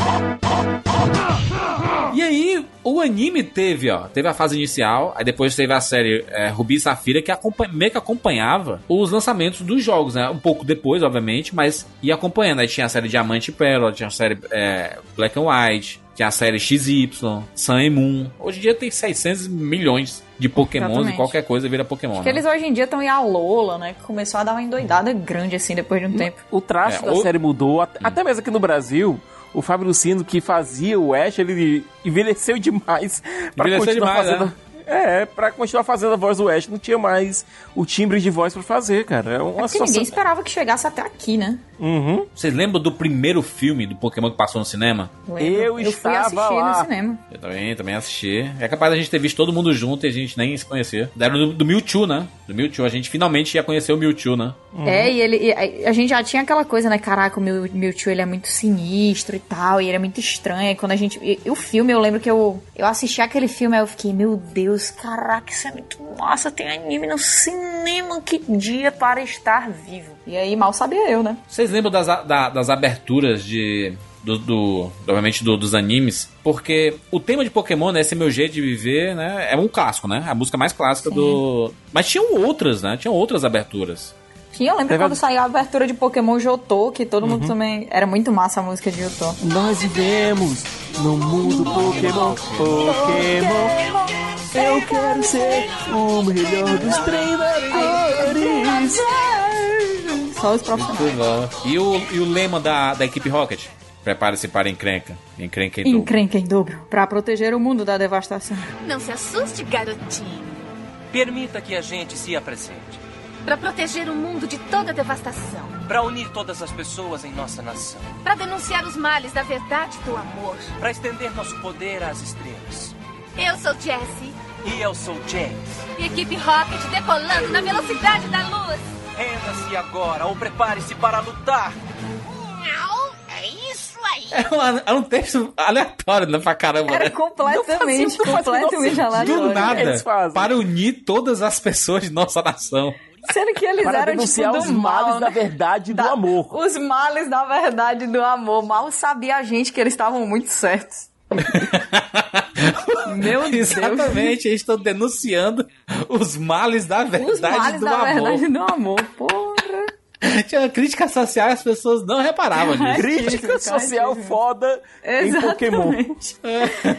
E aí, o anime teve, ó, teve a fase inicial, aí depois teve a série é, Rubi e Safira, que acompanha, meio que acompanhava os lançamentos dos jogos, né? Um pouco depois, obviamente, mas ia acompanhando. Aí tinha a série Diamante e Pérola, tinha a série é, Black and White, tinha a série XY, Sun e Moon. Hoje em dia tem 600 milhões de Pokémons Exatamente. e qualquer coisa vira Pokémon. Acho que né? eles hoje em dia estão em a Lola, né? Que começou a dar uma endoidada grande assim depois de um tempo. O traço É, da o- série mudou, at- até mesmo aqui no Brasil. O Fábio Lucino, que fazia o Ash, ele envelheceu demais. pra Envelheceu continuar demais, fazendo. né? É, pra continuar fazendo a voz do Ash, não tinha mais o timbre de voz pra fazer, cara. É uma Porque situação. ninguém esperava que chegasse até aqui, né? Uhum. Vocês lembram do primeiro filme do Pokémon que passou no cinema? Lembro. Eu fui estava assistir lá. no cinema. Eu também, também assisti. É capaz da gente ter visto todo mundo junto e a gente nem se conhecer. Deram do, do Mewtwo, né? Do Mewtwo. A gente finalmente ia conhecer o Mewtwo, né? É, e ele. e a- a gente já tinha aquela coisa, né? Caraca, o meu, meu tio ele é muito sinistro e tal, e ele é muito estranho. E quando a gente. E, e o filme, eu lembro que eu, eu assisti aquele filme, aí eu fiquei, meu Deus, caraca, isso é muito massa, tem anime no cinema, que dia para estar vivo. E aí mal sabia eu, né? Vocês lembram das, da- das aberturas de. Do, do- obviamente do- dos animes, porque o tema de Pokémon, né, esse meu jeito de viver, né, é um clássico, né, a música mais clássica do. Mas tinham outras, né, tinham outras aberturas. Sim, eu lembro Teve quando saiu a abertura de Pokémon Jotô, que todo mundo também. Era muito massa a música de Jotô. Nós vivemos no mundo Pokémon. Pokémon. Eu quero ser o melhor dos treinadores. Só os profissionais. E o, e o lema da, da equipe Rocket? Prepare-se para encrenca. Encrenca em dobro. Encrenca em dobro. Pra proteger o mundo da devastação. Não se assuste, garotinho. Permita que a gente se apresente. Pra proteger o mundo de toda devastação. Para unir todas as pessoas em nossa nação. Pra denunciar os males da verdade e do amor. Para estender nosso poder às estrelas. Eu sou Jessie. E eu sou James. Equipe Rocket decolando na velocidade da luz. Renda-se agora ou prepare-se para lutar. Não, é isso aí. É, uma- é um texto aleatório, né, pra caramba, Era né? completamente, Não fazia completamente aleatório. Do nada, para unir todas as pessoas de nossa nação. Sendo que eles Para eram denunciar tipo os do mal, males né? da verdade e do Da- amor. Os males da verdade e do amor. Mal sabia a gente que eles estavam muito certos. Meu Deus. Exatamente, eles estão denunciando os males da verdade Os males do da amor. verdade do amor. Porra. Tinha crítica social e as pessoas não reparavam nisso. Crítica social foda em Pokémon. Exatamente.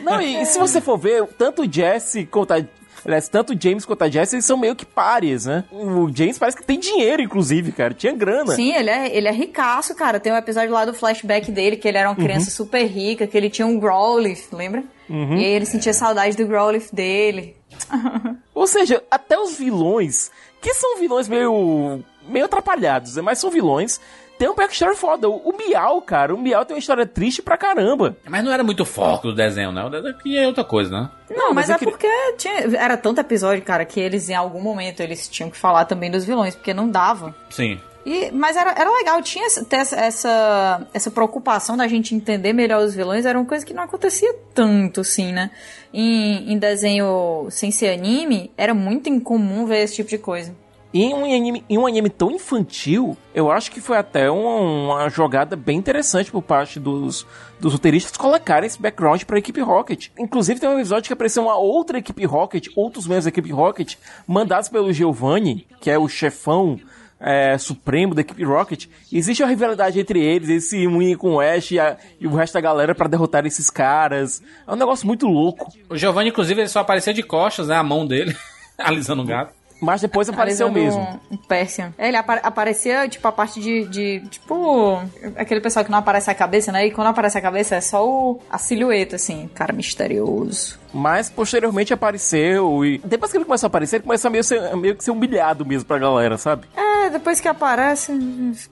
Não, e, e se você for ver, tanto o Jesse quanto a. Aliás, tanto o James quanto a Jesse, eles são meio que pares, né? O James parece que tem dinheiro, inclusive, cara. Tinha grana. Sim, ele é, ele é ricaço, cara. Tem um episódio lá do flashback dele, que ele era uma criança super rica, que ele tinha um Growlithe, lembra? Uhum. E aí ele sentia saudade do Growlithe dele. Ou seja, até os vilões, que são vilões meio. meio atrapalhados, né? mas são vilões tem um backstory foda. O, o Miau, cara, o Miau tem uma história triste pra caramba. Mas não era muito foco do desenho, né? O desenho aqui é outra coisa, né? Não, mas, mas eu é queria- porque tinha- era tanto episódio, cara, que eles em algum momento eles tinham que falar também dos vilões, porque não dava. Sim. E, mas era, era legal, tinha essa- essa, essa preocupação da gente entender melhor os vilões, era uma coisa que não acontecia tanto, assim, né? Em, em desenho sem ser anime, era muito incomum ver esse tipo de coisa. Em um anime, em um anime tão infantil, eu acho que foi até uma, uma jogada bem interessante por parte dos, dos roteiristas colocarem esse background pra equipe Rocket. Inclusive tem um episódio que apareceu uma outra equipe Rocket, outros membros da equipe Rocket, mandados pelo Giovanni, que é o chefão é, supremo da equipe Rocket. Existe uma rivalidade entre eles, eles se unem com o Ash e, a- e o resto da galera pra derrotar esses caras. É um negócio muito louco. O Giovanni, inclusive, ele só aparecia de costas, né? A mão dele, alisando o gato. Mas depois apareceu Alisando mesmo. Um, um Persian. É, Ele apa- aparecia, tipo, a parte de, de. Tipo. Aquele pessoal que não aparece a cabeça, né? E quando aparece a cabeça é só o, a silhueta, assim. Cara misterioso. Mas posteriormente apareceu e depois que ele começou a aparecer, ele começou a meio, ser, meio que ser humilhado mesmo pra galera, sabe? É, depois que aparece,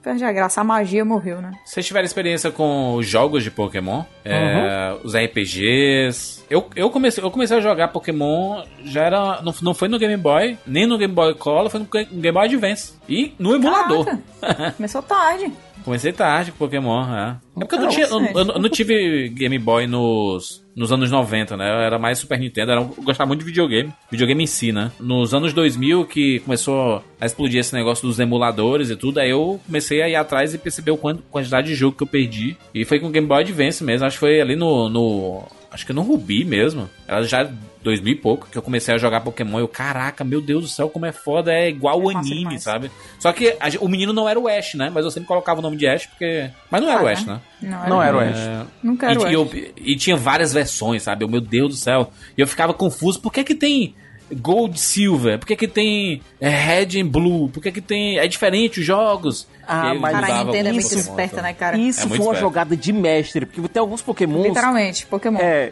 perde a graça. A magia morreu, né? Vocês tiveram experiência com os jogos de Pokémon? É, os RPGs? Eu, eu, comecei, eu comecei a jogar Pokémon, já era. Não, não foi no Game Boy, nem no Game Boy Color, foi no Ga- Game Boy Advance. E no emulador. Começou tarde. Comecei tarde com Pokémon, é. É porque eu não, Não, tinha, eu, sério. eu não tive Game Boy nos, nos anos 90, né? Eu era mais Super Nintendo, era, eu gostava muito de videogame. Videogame em si, né? Nos anos 2000 que começou a explodir esse negócio dos emuladores e tudo, aí eu comecei a ir atrás e perceber o quanto, quantidade de jogo que eu perdi. E foi com o Game Boy Advance mesmo, acho que foi ali no... no acho que no Ruby mesmo. Era já 2000 e pouco que eu comecei a jogar Pokémon. Eu, caraca, meu Deus do céu, como é foda, é igual o anime, sabe? Só que a o menino não era o Ash, né? Mas eu sempre colocava o nome de Ash porque. Mas não era Ah, o né? Ash, né? Não era, Não era o É, Ash. Nunca era e, o e eu- Ash. e tinha várias versões, sabe? Eu, Meu Deus do céu. E eu ficava confuso. Por que que tem Gold Silver? Por que que tem é, Red and Blue? Por que que tem... É diferente os jogos? Ah, E mas- Cara, a Nintendo é muito Pokémon, esperta, então. né, cara? Isso É foi muito uma esperto. jogada de mestre, porque tem alguns Pokémons. Literalmente, Pokémon. É,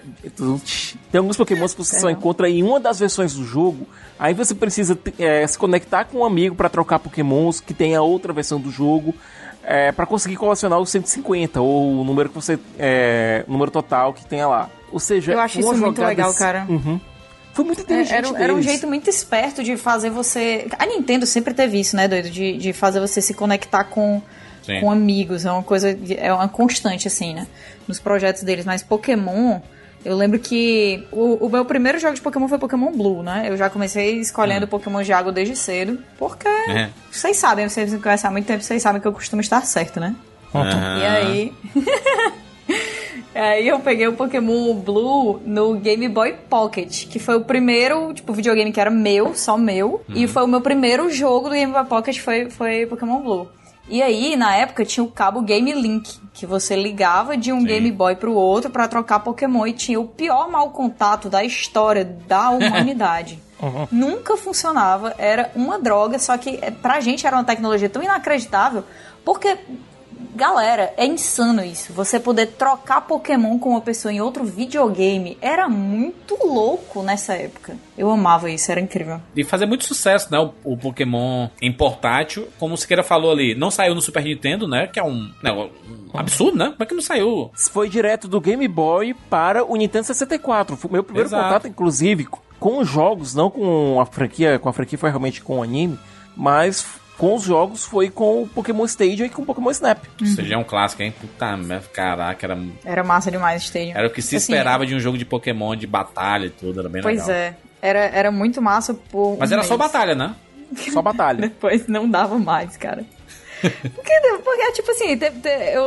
tem alguns Pokémons que você só encontra em uma das versões do jogo. Aí você precisa é, se conectar com um amigo pra trocar Pokémons que tem a outra versão do jogo. É, para conseguir colecionar os 150 ou o número que você é, o número total que tenha lá. Ou seja, Eu acho uma isso muito legal, cara. Uhum. Foi muito É, inteligente Era, era um deles. jeito muito esperto de fazer você. A Nintendo sempre teve isso, né, doido? De, de fazer você se conectar com, Sim. com amigos. É uma coisa. É uma constante, assim, né? Nos projetos deles. Mas Pokémon. Eu lembro que o, o meu primeiro jogo de Pokémon foi Pokémon Blue, né? Eu já comecei escolhendo Pokémon de água desde cedo. Porque É. vocês sabem, vocês me conhecem há muito tempo, vocês sabem que eu costumo estar certo, né? Aham. E aí. aí eu peguei o Pokémon Blue no Game Boy Pocket, que foi o primeiro, tipo, videogame que era meu, só meu. E foi o meu primeiro jogo do Game Boy Pocket, foi, foi Pokémon Blue. E aí, na época, tinha o cabo Game Link, que você ligava de um Game Boy pro outro pra trocar Pokémon e tinha o pior mau contato da história da humanidade. Nunca funcionava, era uma droga, só que eh, pra gente era uma tecnologia tão inacreditável, porque Galera, é insano isso. Você poder trocar Pokémon com uma pessoa em outro videogame era muito louco nessa época. Eu amava isso, era incrível. E fazer muito sucesso, né? O, o Pokémon em portátil. Como o Siqueira falou ali, não saiu no Super Nintendo, né? Que é um, né, um absurdo, né? Como é que não saiu? Foi direto do Game Boy para o Nintendo 64. Foi o meu primeiro Exato. contato, inclusive, com os jogos, não com a franquia, com a franquia foi realmente com o anime, mas com os jogos foi com o Pokémon Stadium e com o Pokémon Snap. Ou seja, é um clássico, hein? Puta merda, caraca, era, Era massa demais o Stadium. era o que se Assim, esperava de um jogo de Pokémon, de batalha e tudo, era bem Pois legal. é. Era, era muito massa por. Mas um era só mês. batalha, né? Só batalha. Depois não dava mais, cara. Porque, porque tipo assim, eu,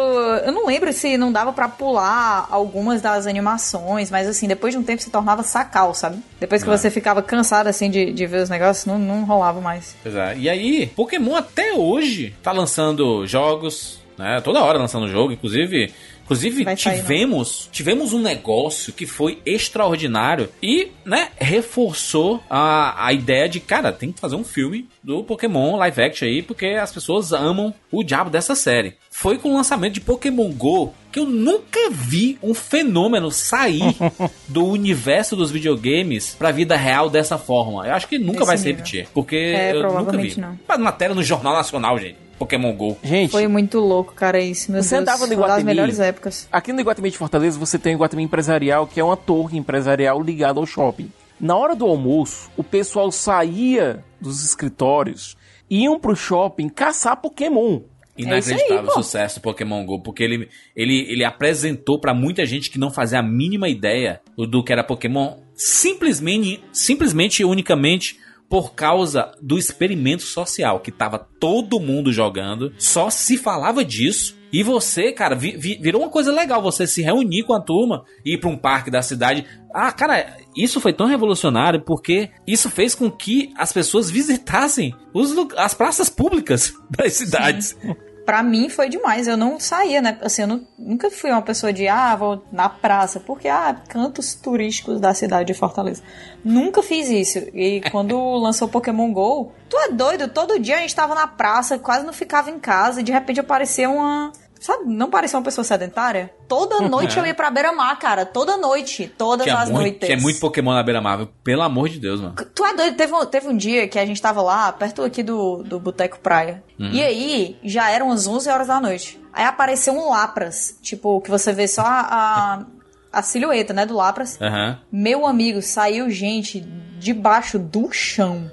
eu não lembro se não dava pra pular algumas das animações, mas assim, depois de um tempo se tornava sacal, sabe? Depois que É. você ficava cansado, assim, de, de ver os negócios, não, não rolava mais. É. E aí, Pokémon até hoje tá lançando jogos, né? Toda hora lançando jogo, inclusive. Inclusive, Vai sair, tivemos, tivemos um negócio que foi extraordinário e, né, reforçou a, a ideia de, cara, tem que fazer um filme do Pokémon live action aí, porque as pessoas amam o diabo dessa série. Foi com o lançamento de Pokémon GO que eu nunca vi um fenômeno sair do universo dos videogames pra vida real dessa forma. Eu acho que nunca Desse vai se repetir, porque É, eu nunca vi. não. Mas matéria no Jornal Nacional, gente. Pokémon GO. Gente, Foi muito louco, cara, isso. Meu Você Deus, andava no foi uma das Iguatemi? melhores épocas. Aqui no Iguatemi de Fortaleza você tem o Iguatemi Empresarial, que é uma torre empresarial ligada ao shopping. Na hora do almoço, o pessoal saía dos escritórios, iam pro shopping caçar Pokémon. Inacreditável o sucesso do Pokémon GO, porque ele, ele, ele apresentou pra muita gente que não fazia a mínima ideia do, do que era Pokémon, simplesmente, simplesmente e unicamente por causa do experimento social, que tava todo mundo jogando, só se falava disso. E você, cara, vi- vi- virou uma coisa legal você se reunir com a turma e ir pra um parque da cidade. Ah, cara, isso foi tão revolucionário porque isso fez com que as pessoas visitassem os, as praças públicas das cidades. Pra mim foi demais. Eu não saía, né? Assim, eu não- nunca fui uma pessoa de, ah, vou na praça, porque, ah, cantos turísticos da cidade de Fortaleza. Nunca fiz isso. E quando lançou Pokémon GO, tu é doido? Todo dia a gente tava na praça, quase não ficava em casa, e de repente apareceu uma. Sabe, não parecia uma pessoa sedentária? Toda noite É. eu ia pra beira-mar, cara. Toda noite. Todas as muito, noites. que é muito Pokémon na beira-mar, pelo amor de Deus, mano. Tu é doido? Teve um, teve um dia que a gente tava lá, perto aqui do, do Boteco Praia. Uhum. E aí, já eram as 11 horas da noite. Aí apareceu um Lapras. Tipo, que você vê só a, a, a silhueta, né, do Lapras. Aham. Meu amigo, saiu gente debaixo do chão.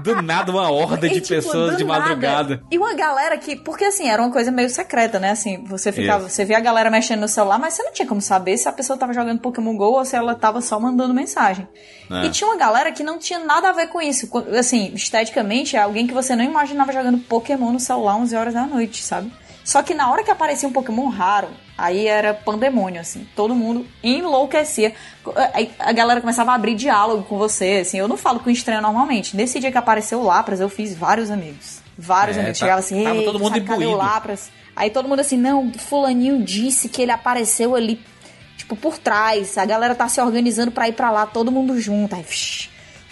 Do nada, uma horda de E, tipo, pessoas de nada. madrugada. E uma galera que. Porque assim, era uma coisa meio secreta, né? Assim, você ficava. Isso. Você via a galera mexendo no celular, mas você não tinha como saber se a pessoa tava jogando Pokémon GO ou se ela tava só mandando mensagem. É. E tinha uma galera que não tinha nada a ver com isso. Assim, esteticamente, é alguém que você não imaginava jogando Pokémon no celular 11 horas da noite, sabe? Só que na hora que aparecia um Pokémon raro, aí era pandemônio, assim. Todo mundo enlouquecia. Aí a galera começava a abrir diálogo com você, assim. Eu não falo com estranho normalmente. Nesse dia que apareceu o Lapras, eu fiz vários amigos. Vários É, amigos. tá- Chegava assim, tava "Ei, todo mundo sabe, cadê o imbuído." Lapras? Aí todo mundo assim, não, fulaninho disse que ele apareceu ali, tipo, por trás. A galera tá se organizando pra ir pra lá, todo mundo junto. Aí, psh,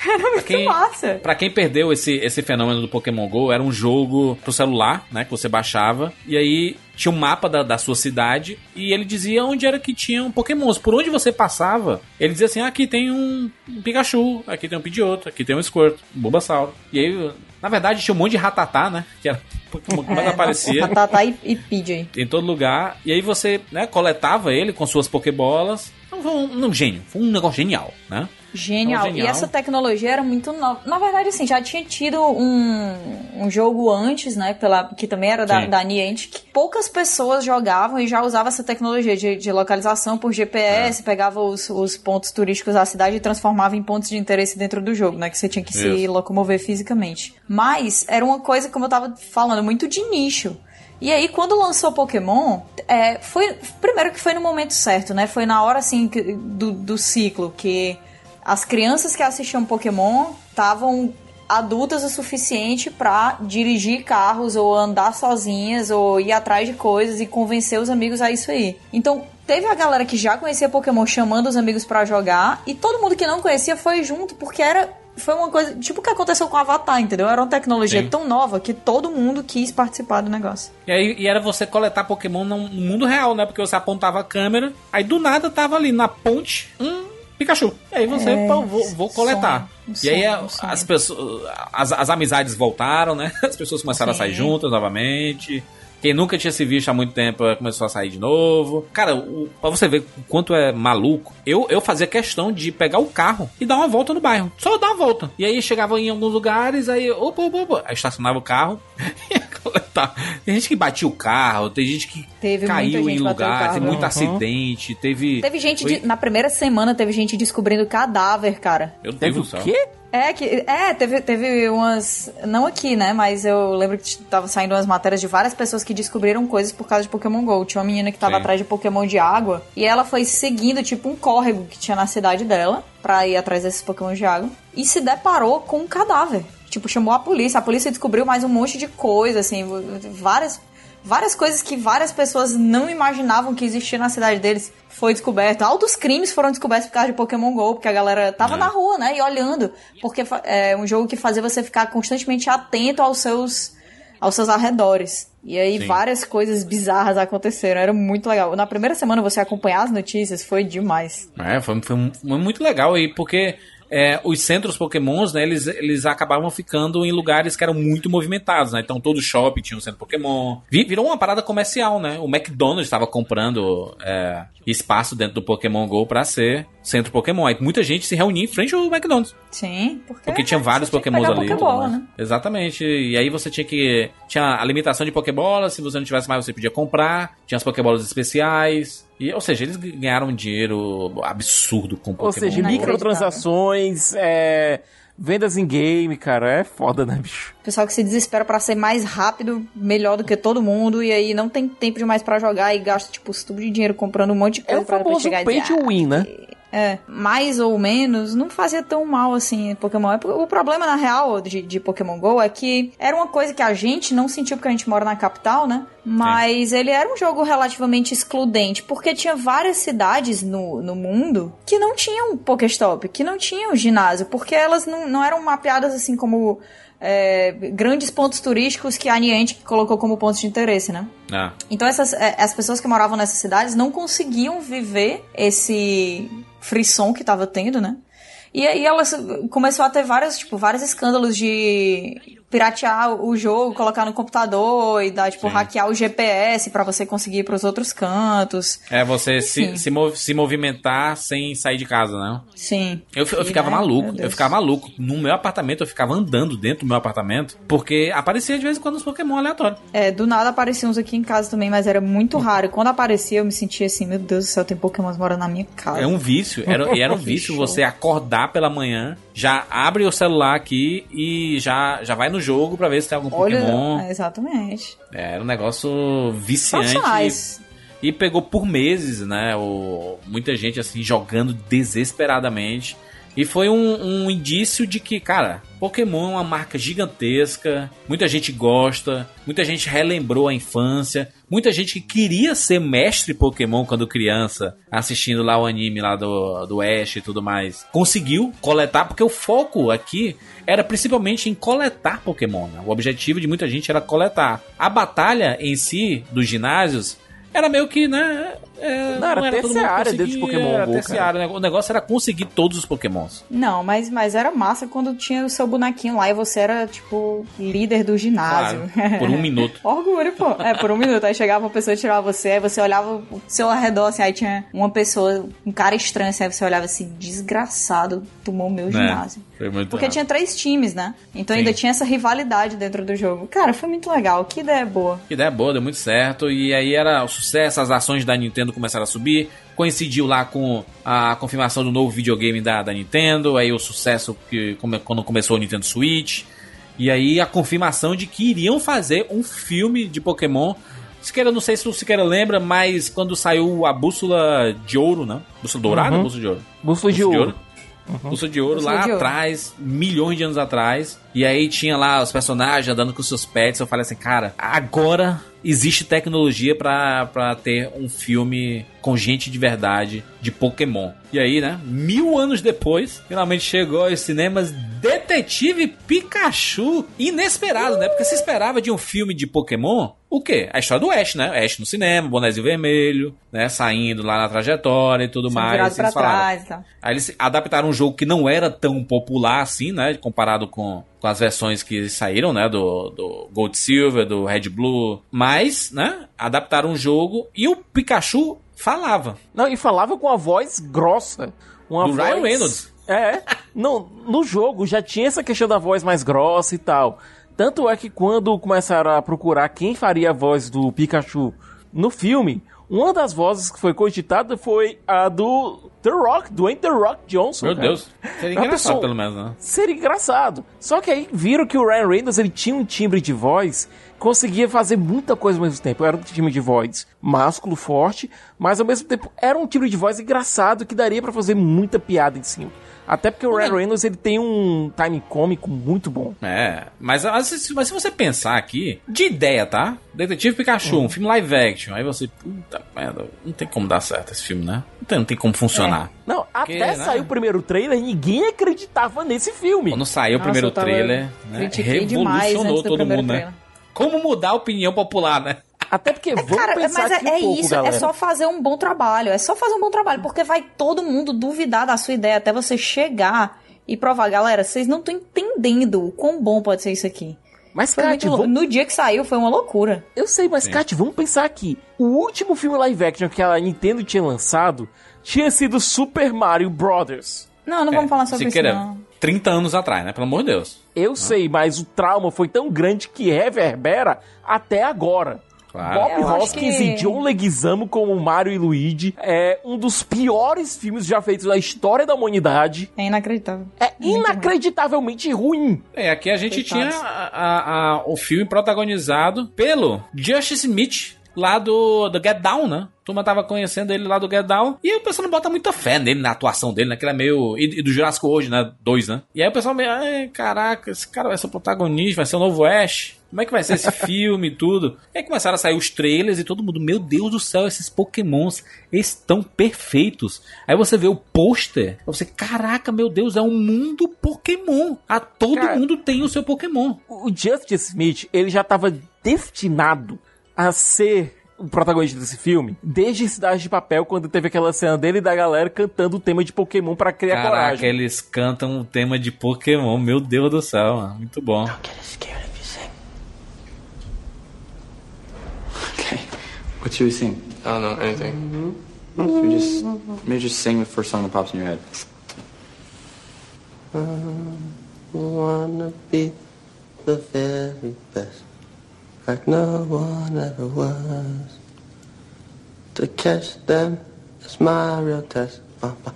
era muito quem- massa. Pra quem perdeu esse, esse fenômeno do Pokémon GO, era um jogo pro celular, né? Que você baixava. E aí tinha um mapa da, da sua cidade. E ele dizia onde era que tinham Pokémons. Por onde você passava, ele dizia assim: ah, aqui tem um, um Pikachu, aqui tem um Pidgeotto, aqui tem um Squirt, um Bulbasaur. E aí, na verdade, tinha um monte de Ratatá, né? Que era o Pokémon que mais É, aparecia. Ratatá e, e Pidgey. em todo lugar. E aí você, né, coletava ele com suas Pokébolas. Então foi um, um gênio, foi um negócio genial, né? Genial. Então, genial. E essa tecnologia era muito nova. Na verdade, assim, já tinha tido um, um jogo antes, né? Pela, que também era da, Sim. da Niantic, que poucas pessoas jogavam e já usava essa tecnologia de, de localização por É. GPS, pegava os, os pontos turísticos da cidade e transformava em pontos de interesse dentro do jogo, né? Que você tinha que se Isso. locomover fisicamente. Mas era uma coisa, como eu tava falando, muito de nicho. E aí, quando lançou Pokémon, é, foi. Primeiro que foi no momento certo, né? Foi na hora assim do, do ciclo que as crianças que assistiam Pokémon estavam adultas o suficiente pra dirigir carros ou andar sozinhas ou ir atrás de coisas e convencer os amigos a isso aí. Então, teve a galera que já conhecia Pokémon chamando os amigos pra jogar e todo mundo que não conhecia foi junto porque era foi uma coisa, tipo o que aconteceu com o Avatar, entendeu? Era uma tecnologia Sim. tão nova que todo mundo quis participar do negócio. E aí e era você coletar Pokémon no no mundo real, né? Porque você apontava a câmera, aí do nada tava ali na ponte um Pikachu. E aí você, É, pô, vou, vou coletar. sonho, e aí a- as pessoas, as, as amizades voltaram, né? As pessoas começaram a sair Sim. juntas novamente. Quem nunca tinha se visto há muito tempo eh, começou a sair de novo. Cara, o, pra você ver o quanto é maluco, eu, eu fazia questão de pegar o carro e dar uma volta no bairro. Só dar uma volta. E aí chegava em alguns lugares, aí, opa, opa, opa. Aí estacionava o carro e ia coletar. Tem gente que batia o carro, tem gente que Teve caiu muita gente em o carro. tem muito Uhum. acidente, teve. Teve gente, foi- de- na primeira semana, teve gente descobrindo cadáver, cara. Meu Deus do céu. É, que, é teve, teve umas. Não aqui, né? Mas eu lembro que tava saindo umas matérias de várias pessoas que descobriram coisas por causa de Pokémon GO. Tinha uma menina que tava Sim. atrás de Pokémon de água e ela foi seguindo, tipo, um córrego que tinha na cidade dela pra ir atrás desses Pokémon de água e se deparou com um cadáver. Tipo, chamou a polícia. A polícia descobriu mais um monte de coisa, assim, várias. Várias coisas que várias pessoas não imaginavam que existia na cidade deles foi descoberto. Altos crimes foram descobertos por causa de Pokémon GO, porque a galera tava É. na rua, né? E olhando. Porque é um jogo que fazia você ficar constantemente atento aos seus, aos seus arredores. E aí Sim. várias coisas bizarras aconteceram. Era muito legal. Na primeira semana você acompanhar as notícias foi demais. É, foi, foi, foi muito legal aí, porque é, os centros pokémons, né, eles, eles acabavam ficando em lugares que eram muito movimentados, né? Então todo shopping tinha um centro pokémon. Vi- Virou uma parada comercial, né? O McDonald's estava comprando é, espaço dentro do Pokémon GO pra ser centro pokémon. Aí muita gente se reunia em frente ao McDonald's. Sim, porque, Porque tinha vários pokémons ali. Pokébola, né? Exatamente. E aí você tinha que. Tinha a limitação de pokébolas. Se você não tivesse mais, você podia comprar. Tinha as pokébolas especiais. E, ou seja, eles ganharam um dinheiro absurdo com Pokémon. Ou seja, microtransações, é, vendas em game, cara, é foda, né, bicho? Pessoal que se desespera pra ser mais rápido, melhor do que todo mundo, e aí não tem tempo demais pra jogar e gasta, tipo, tubo de dinheiro comprando um monte de É coisa o pra depois famoso chegar e pay to win, né? É, mais ou menos, não fazia tão mal assim Pokémon. O problema, na real, de, de Pokémon GO é que era uma coisa que a gente não sentiu porque a gente mora na capital, né? Mas ele era um jogo relativamente excludente, porque tinha várias cidades no, no mundo que não tinham Pokéstop, que não tinham ginásio, porque elas não, não eram mapeadas assim como é, grandes pontos turísticos que a Niantic colocou como pontos de interesse, né? Ah. Então essas, é, as pessoas que moravam nessas cidades não conseguiam viver esse frisson que tava tendo, né? E aí elas começou a ter vários, tipo, vários escândalos de piratear o jogo, colocar no computador e dar, tipo, Sim. hackear o GPS pra você conseguir ir pros outros cantos. É você Enfim. se, se, mov- se movimentar sem sair de casa, né? Sim. Eu, eu ficava maluco, eu ficava maluco. No meu apartamento, eu ficava andando dentro do meu apartamento, porque aparecia de vez em quando uns Pokémon aleatórios. É, do nada apareciam uns aqui em casa também, mas era muito raro. E quando aparecia, eu me sentia assim, meu Deus do céu, tem Pokémon morando na minha casa. É um vício, era, e era um vício você acordar pela manhã, já abre o celular aqui e já, já vai no jogo pra ver se tem algum Olha, Pokémon. exatamente. É, era um negócio viciante. Profissionais. E pegou por meses, né? O, muita gente assim jogando desesperadamente. E foi um, um indício de que, cara, Pokémon é uma marca gigantesca, muita gente gosta, muita gente relembrou a infância, muita gente que queria ser mestre Pokémon quando criança, assistindo lá o anime lá do, do Ash e tudo mais, conseguiu coletar, porque o foco aqui era principalmente em coletar Pokémon. né? O objetivo de muita gente era coletar. A batalha em si dos ginásios era meio que, né? é, Não, era todo mundo terciária dentro de Pokémon era Go, terciária, né? O negócio era conseguir todos os Pokémons. Não, mas, mas era massa quando tinha o seu bonequinho lá e você era, tipo, líder do ginásio. Claro, por um minuto. Orgulho, pô. É, por um minuto. Aí chegava uma pessoa e tirava você, aí você olhava o seu arredor, assim, aí tinha uma pessoa, um cara estranho, assim, aí você olhava assim, desgraçado, tomou o meu É, ginásio. foi muito Porque errado. tinha três times, né? Então Sim. ainda tinha essa rivalidade dentro do jogo. Cara, foi muito legal. Que ideia boa. Que ideia boa, deu muito certo. E aí era o sucesso, as ações da Nintendo começaram a subir. Coincidiu lá com a confirmação do novo videogame da, da Nintendo. Aí o sucesso que quando começou o Nintendo Switch. E aí a confirmação de que iriam fazer um filme de Pokémon. Siqueira, não sei se o Siqueira lembra, mas quando saiu a bússola de ouro, né? Bússola dourada? Uhum. Bússola de ouro. Bússola de ouro. Bússola de ouro Bússola lá de ouro. atrás, milhões de anos atrás. E aí tinha lá os personagens andando com seus pets. Eu falei assim, cara, agora existe tecnologia pra, pra ter um filme com gente de verdade de Pokémon. E aí, né? Mil anos depois, finalmente chegou aos cinemas Detetive Pikachu. Inesperado, né? Porque se esperava de um filme de Pokémon o quê? A história do Ash, né? Ash no cinema, bonézinho vermelho, né? Saindo lá na trajetória e tudo mais. pra Eles falaram, trás tal. Aí eles adaptaram um jogo que não era tão popular assim, né? Comparado com, com as versões que saíram, né? Do, do Gold Silver, do Red Blue. Mas, né? Adaptaram um jogo e o Pikachu falava. Não, e falava com a voz grossa. Uma Do voz... Ryan Reynolds. É. Não, no jogo já tinha essa questão da voz mais grossa e tal. Tanto é que quando começaram a procurar quem faria a voz do Pikachu no filme, uma das vozes que foi cogitada foi a do The Rock, do The Rock Johnson. Meu cara. Deus. Seria engraçado, pessoa- pelo menos, né? Seria engraçado. Só que aí viram que o Ryan Reynolds ele tinha um timbre de voz, conseguia fazer muita coisa ao mesmo tempo. Era um timbre de voz másculo, forte, mas ao mesmo tempo era um timbre de voz engraçado que daria pra fazer muita piada em cima. Até porque o Ryan Reynolds ele tem um time cômico muito bom. É, mas, mas se mas se você pensar aqui, de ideia, tá? Detetive Pikachu, um filme live action. Aí você, puta merda, não tem como dar certo esse filme, né? Não tem, não tem como funcionar. Não, Porque, até né? sair o primeiro trailer, ninguém acreditava nesse filme. Quando saiu o Nossa, primeiro eu tava- trailer, né? Revolucionou todo primeiro mundo, né? trailer. Como mudar a opinião popular, né? Até porque vamos Cara, pensar mas é, um é pouco, isso, galera. é só fazer um bom trabalho. É só fazer um bom trabalho, porque vai todo mundo duvidar da sua ideia até você chegar e provar, galera, vocês não estão entendendo o quão bom pode ser isso aqui. Mas, Foi Kat, vamos- no dia que saiu foi uma loucura. Eu sei, mas, Sim. Kat, vamos pensar aqui. O último filme live action que a Nintendo tinha lançado tinha sido Super Mario Brothers. Não, não vamos falar sobre isso Siqueira, não. 30 anos atrás, né? Pelo amor de Deus. Eu sei, mas o trauma foi tão grande que reverbera até agora. Claro. Bob Eu acho Hoskins que- e John Leguizamo como Mario e Luigi é um dos piores filmes já feitos na história da humanidade. É inacreditável. É inacreditavelmente ruim. É, aqui a gente Coitados. tinha a- a- a- o filme protagonizado pelo Justice Smith, lá do, do Get Down, né? A turma tava conhecendo ele lá do Get Down. E aí o pessoal não bota muita fé nele, na atuação dele, naquele é meio. E, e do Jurassic hoje, né? Dois, né? E aí o pessoal meio. Ai, caraca, esse cara vai ser o protagonista, vai ser o novo Ash. Como é que vai ser esse filme e tudo? E aí começaram a sair os trailers e todo mundo, meu Deus do céu, esses pokémons estão perfeitos. Aí você vê o pôster, você, caraca, meu Deus, é um mundo Pokémon. A todo Cara, mundo tem o seu Pokémon. O Justice Smith, ele já tava destinado a ser o protagonista desse filme desde Cidade de Papel, quando teve aquela cena dele e da galera cantando o tema de Pokémon pra criar Caraca, coragem. eles cantam o tema de Pokémon, meu Deus do céu, mano. muito bom. What should we sing? I don't know anything. Should we just maybe just sing the first song that pops in your head? wanna be the very best, like no one ever was. To catch them is my real test.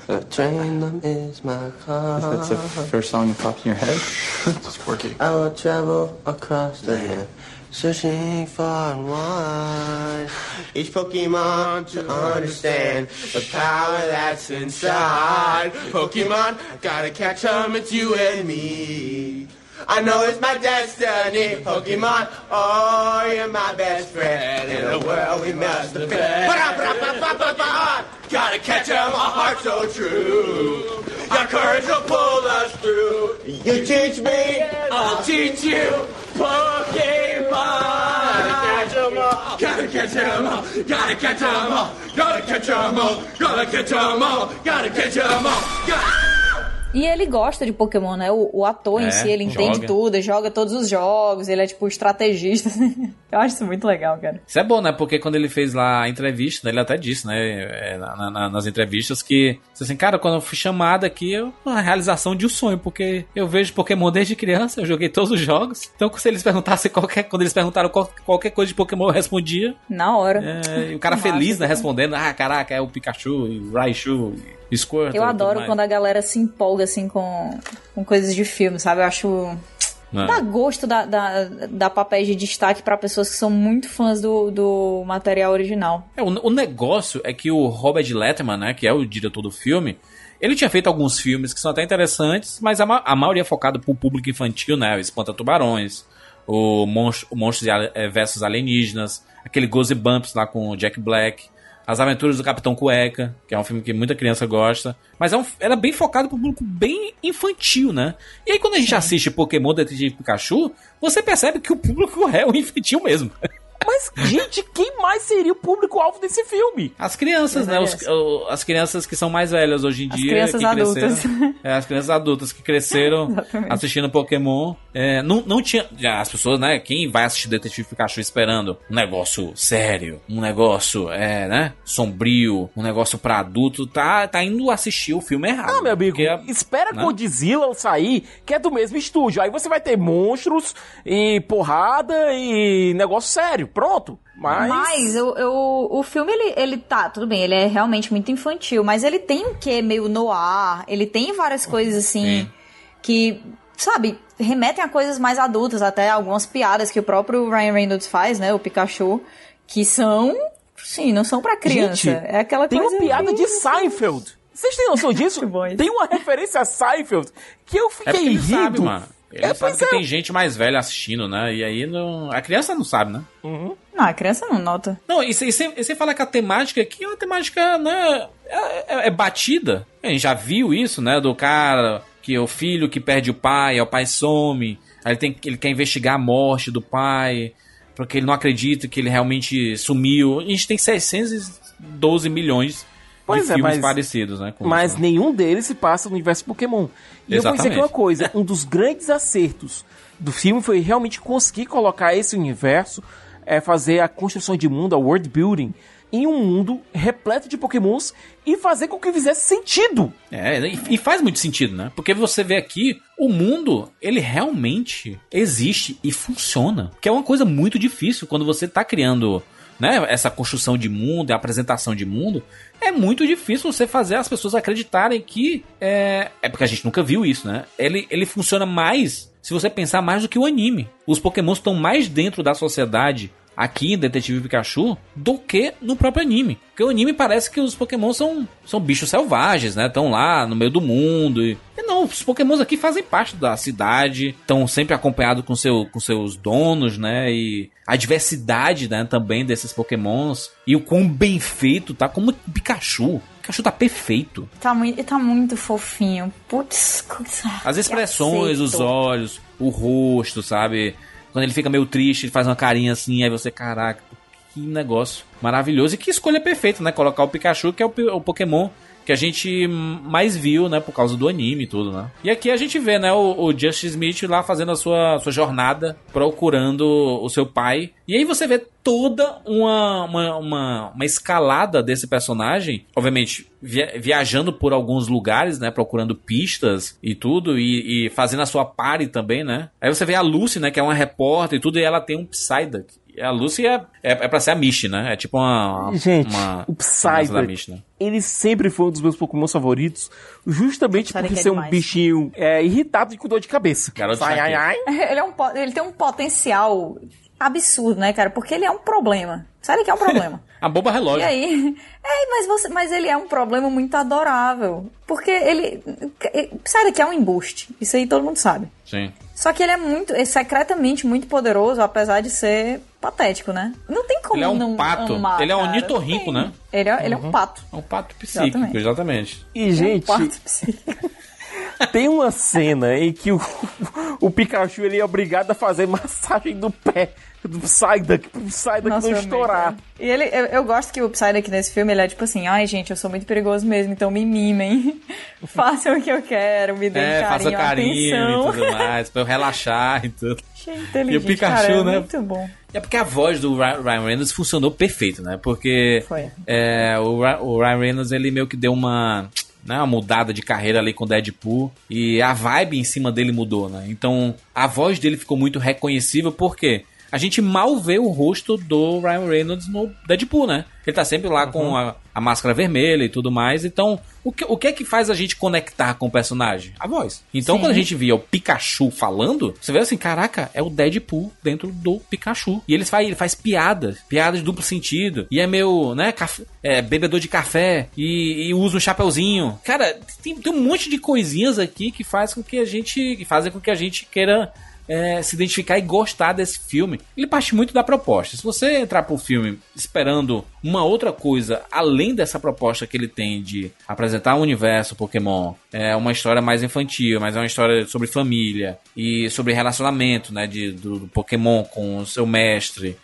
To train them is my car. That's the first song that pops in your head, just work it. I will travel across the land, searching far and wide. Each Pokemon to understand the power that's inside. Pokemon, gotta catch 'em, it's you and me. I know it's my destiny, Pokemon. Oh, you're my best friend. In a world we must defend. Gotta catch 'em, a heart so true. Your courage will pull us through. You teach me, I'll teach you. Pokemon. Gotta catch 'em all. Gotta catch 'em all. Gotta catch 'em all. Gotta catch 'em all. Gotta catch 'em all. Gotta catch 'em all. E ele gosta de Pokémon, né? O, o ator É, em si, ele entende joga. tudo, ele joga todos os jogos, ele é tipo estrategista. Eu acho isso muito legal, cara. Isso é bom, né? Porque quando ele fez lá a entrevista, ele até disse, né, é, na- na- nas entrevistas, que, assim, cara, quando eu fui chamado aqui, eu, uma realização de um sonho, porque eu vejo Pokémon desde criança, eu joguei todos os jogos. Então, se eles perguntassem qualquer, quando eles perguntaram qual- qualquer coisa de Pokémon, eu respondia. Na hora. É, e o cara feliz, né, respondendo, ah, caraca, é o Pikachu, e o Raichu, e Squirtle. Eu adoro quando a galera se empolga assim com, com coisas de filme, sabe? Eu acho. Né? Dá gosto da, da, da papéis de destaque pra pessoas que são muito fãs do, do material original. É, o, o negócio é que o Robert Letterman, né, que é o diretor do filme, ele tinha feito alguns filmes que são até interessantes, mas a, ma a maioria é focado pro público infantil, né? O Espanta Tubarões, o, Monstro, o Monstros eh, versus Alienígenas, aquele Gozy Bumps lá com o Jack Black, As Aventuras do Capitão Cueca, que é um filme que muita criança gosta, mas é um, era bem focado pro público bem infantil, né? E aí quando a gente assiste Pokémon Detetive Pikachu, você percebe que o público é o infantil mesmo. Mas, gente, quem mais seria o público-alvo desse filme? As crianças, né? Os- o- as crianças que são mais velhas hoje em As dia. crianças que adultas. cresceram- é, as crianças adultas que cresceram assistindo Pokémon. É, não, não tinha. já, As pessoas, né? Quem vai assistir Detetive Pikachu esperando um negócio sério, um negócio, é, né? Sombrio, um negócio pra adulto, tá, tá indo assistir o filme errado. Não, meu amigo, Porque- espera né? Godzilla sair, que é do mesmo estúdio. Aí você vai ter monstros e porrada e negócio sério. Pronto. Mas. Mas eu, eu- o filme, ele, ele tá, tudo bem, ele é realmente muito infantil, mas ele tem um quê meio no ar, ele tem várias coisas assim Sim. que, sabe, remetem a coisas mais adultas, até algumas piadas que o próprio Ryan Reynolds faz, né, o Pikachu, que são, sim, não são pra criança. Gente, é aquela tem coisa uma piada de Seinfeld. Vocês têm noção disso? tem uma referência a Seinfeld que eu É fiquei ele rindo. sabe, mano. Ele É, sabe que é. tem gente mais velha assistindo, né? E aí não. A criança não sabe, né? Não, a criança não nota. Não, e você- fala que a temática aqui é uma temática, né? É, é- é batida. A gente já viu isso, né? Do cara que é o filho que perde o pai, aí o pai some, aí ele, tem, ele quer investigar a morte do pai, porque ele não acredita que ele realmente sumiu. A gente tem 612 milhões Pois é, filmes mas- parecidos, né? Mas isso, né? nenhum deles se passa no universo Pokémon. E eu vou dizer que Exatamente. uma coisa, um dos grandes acertos do filme foi realmente conseguir colocar esse universo, é, fazer a construção de mundo, a world building, em um mundo repleto de Pokémons e fazer com que fizesse sentido. É, e, e faz muito sentido, né? Porque você vê aqui, o mundo, ele realmente existe e funciona. Que é uma coisa muito difícil quando você tá criando, né, essa construção de mundo, a apresentação de mundo. É muito difícil você fazer as pessoas acreditarem que é, é porque a gente nunca viu isso, né? Ele, ele funciona mais se você pensar mais do que o anime. Os Pokémons estão mais dentro da sociedade aqui em Detetive Pikachu do que no próprio anime. Porque o anime parece que os Pokémon são, são bichos selvagens, né? Estão lá no meio do mundo. E, e não, os Pokémons aqui fazem parte da cidade, estão sempre acompanhados com, seu, com seus donos, né? E a diversidade né, também desses Pokémons. E o quão bem feito tá, como Pikachu. O Pikachu tá perfeito. Tá muito, tá muito fofinho. Putz, coisa- As expressões, os olhos, o rosto, sabe? Quando ele fica meio triste, ele faz uma carinha assim, aí você, caraca, que negócio maravilhoso. E que escolha perfeita, né? Colocar o Pikachu, que é o, o Pokémon que a gente mais viu, né? Por causa do anime e tudo, né? E aqui a gente vê, né? O, o Smith lá fazendo a sua, sua jornada, procurando o seu pai. E aí você vê toda uma, uma, uma, uma escalada desse personagem. Obviamente, via- viajando por alguns lugares, né? Procurando pistas e tudo. E, e fazendo a sua party também, né? Aí você vê a Lucy, né? Que é uma repórter e tudo. E ela tem um Psyduck. E A Lucy é, é, é pra ser a Mish, né? É tipo uma. uma Gente, uma, o Psyduck, Mish, né? ele sempre foi um dos meus Pokémon favoritos, justamente Psyduck por é ser um bichinho é, irritado e com dor de cabeça. Garoto Ai, ai, ai. Ele, é um, ele tem um potencial absurdo, né, cara? Porque ele é um problema. Sabe que é um problema. A boba relógio. E aí, é, mas, você, mas ele é um problema muito adorável. Porque ele. Sabe que é um embuste. Isso aí todo mundo sabe. Sim. Só que ele é muito. É secretamente muito poderoso, apesar de ser patético, né? Não tem como Ele é um não pato. amar, ele é um cara. ornitorrinco, né? Ele é, ele é um pato. É um pato psíquico, Exatamente. exatamente. E, gente, É um pato psíquico. Tem uma cena em que o, o Pikachu ele é obrigado a fazer massagem do pé do Psyduck, pro Psyduck Nossa, não estourar. cara. E ele, eu, eu gosto que o Psyduck nesse filme, ele é tipo assim, ai gente, eu sou muito perigoso mesmo, então me mimem. Façam o que eu quero, me deem É, faça carinho, carinho atenção. e tudo mais, pra eu relaxar e tudo. E o Pikachu, cara, é né? Muito bom. É porque a voz do Ryan Reynolds funcionou perfeito, né? Porque Foi. é, o, o Ryan Reynolds ele meio que deu uma, né, uma mudada de carreira ali com o Deadpool e a vibe em cima dele mudou, né? Então a voz dele ficou muito reconhecível porque a gente mal vê o rosto do Ryan Reynolds no Deadpool, né? Ele tá sempre lá com a, a máscara vermelha e tudo mais. Então, o que, o que é que faz a gente conectar com o personagem? A voz. Então, Sim. quando a gente via o Pikachu falando, você vê assim, caraca, é o Deadpool dentro do Pikachu. E ele faz, ele faz piadas, piadas de duplo sentido. E é meu, né, café, é, bebedor de café e, e usa um chapeuzinho. Cara, tem, tem um monte de coisinhas aqui que faz com que a gente, que fazem com que a gente queira é, se identificar e gostar desse filme. Ele parte muito da proposta. Se você entrar pro filme esperando uma outra coisa além dessa proposta que ele tem de apresentar o universo Pokémon, é uma história mais infantil, mas é uma história sobre família e sobre relacionamento, né, de, do, do Pokémon com o seu mestre.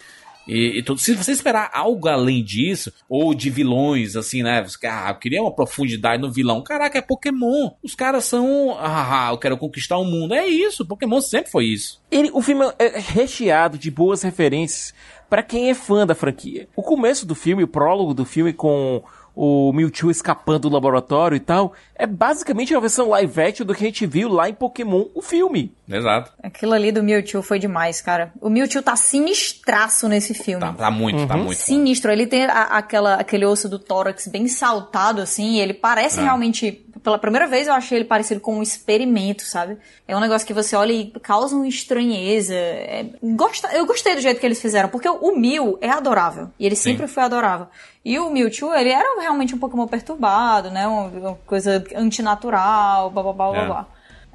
E, e tudo. Se você esperar algo além disso, ou de vilões, assim, né? Você, Ah, eu queria uma profundidade no vilão. Caraca, é Pokémon. Os caras são. Ah, eu quero conquistar o mundo. É isso. Pokémon sempre foi isso. Ele, o filme é recheado de boas referências pra quem é fã da franquia. O começo do filme, o prólogo do filme com o Mewtwo escapando do laboratório e tal, é basicamente uma versão live action do que a gente viu lá em Pokémon, o filme. Exato. Aquilo ali do Mewtwo foi demais, cara. O Mewtwo tá sinistraço nesse filme. Tá, tá muito, tá muito. Sinistro. Ele tem a- aquela, aquele osso do tórax bem saltado, assim, e ele parece É. realmente. Pela primeira vez eu achei ele parecido com um experimento, sabe? É um negócio que você olha e causa uma estranheza. É- gosta- eu gostei do jeito que eles fizeram, porque o Mew é adorável. E ele sempre foi adorável. E o Mewtwo, ele era realmente um Pokémon perturbado, né? Uma, coisa antinatural, blá blá blá blá É. blá.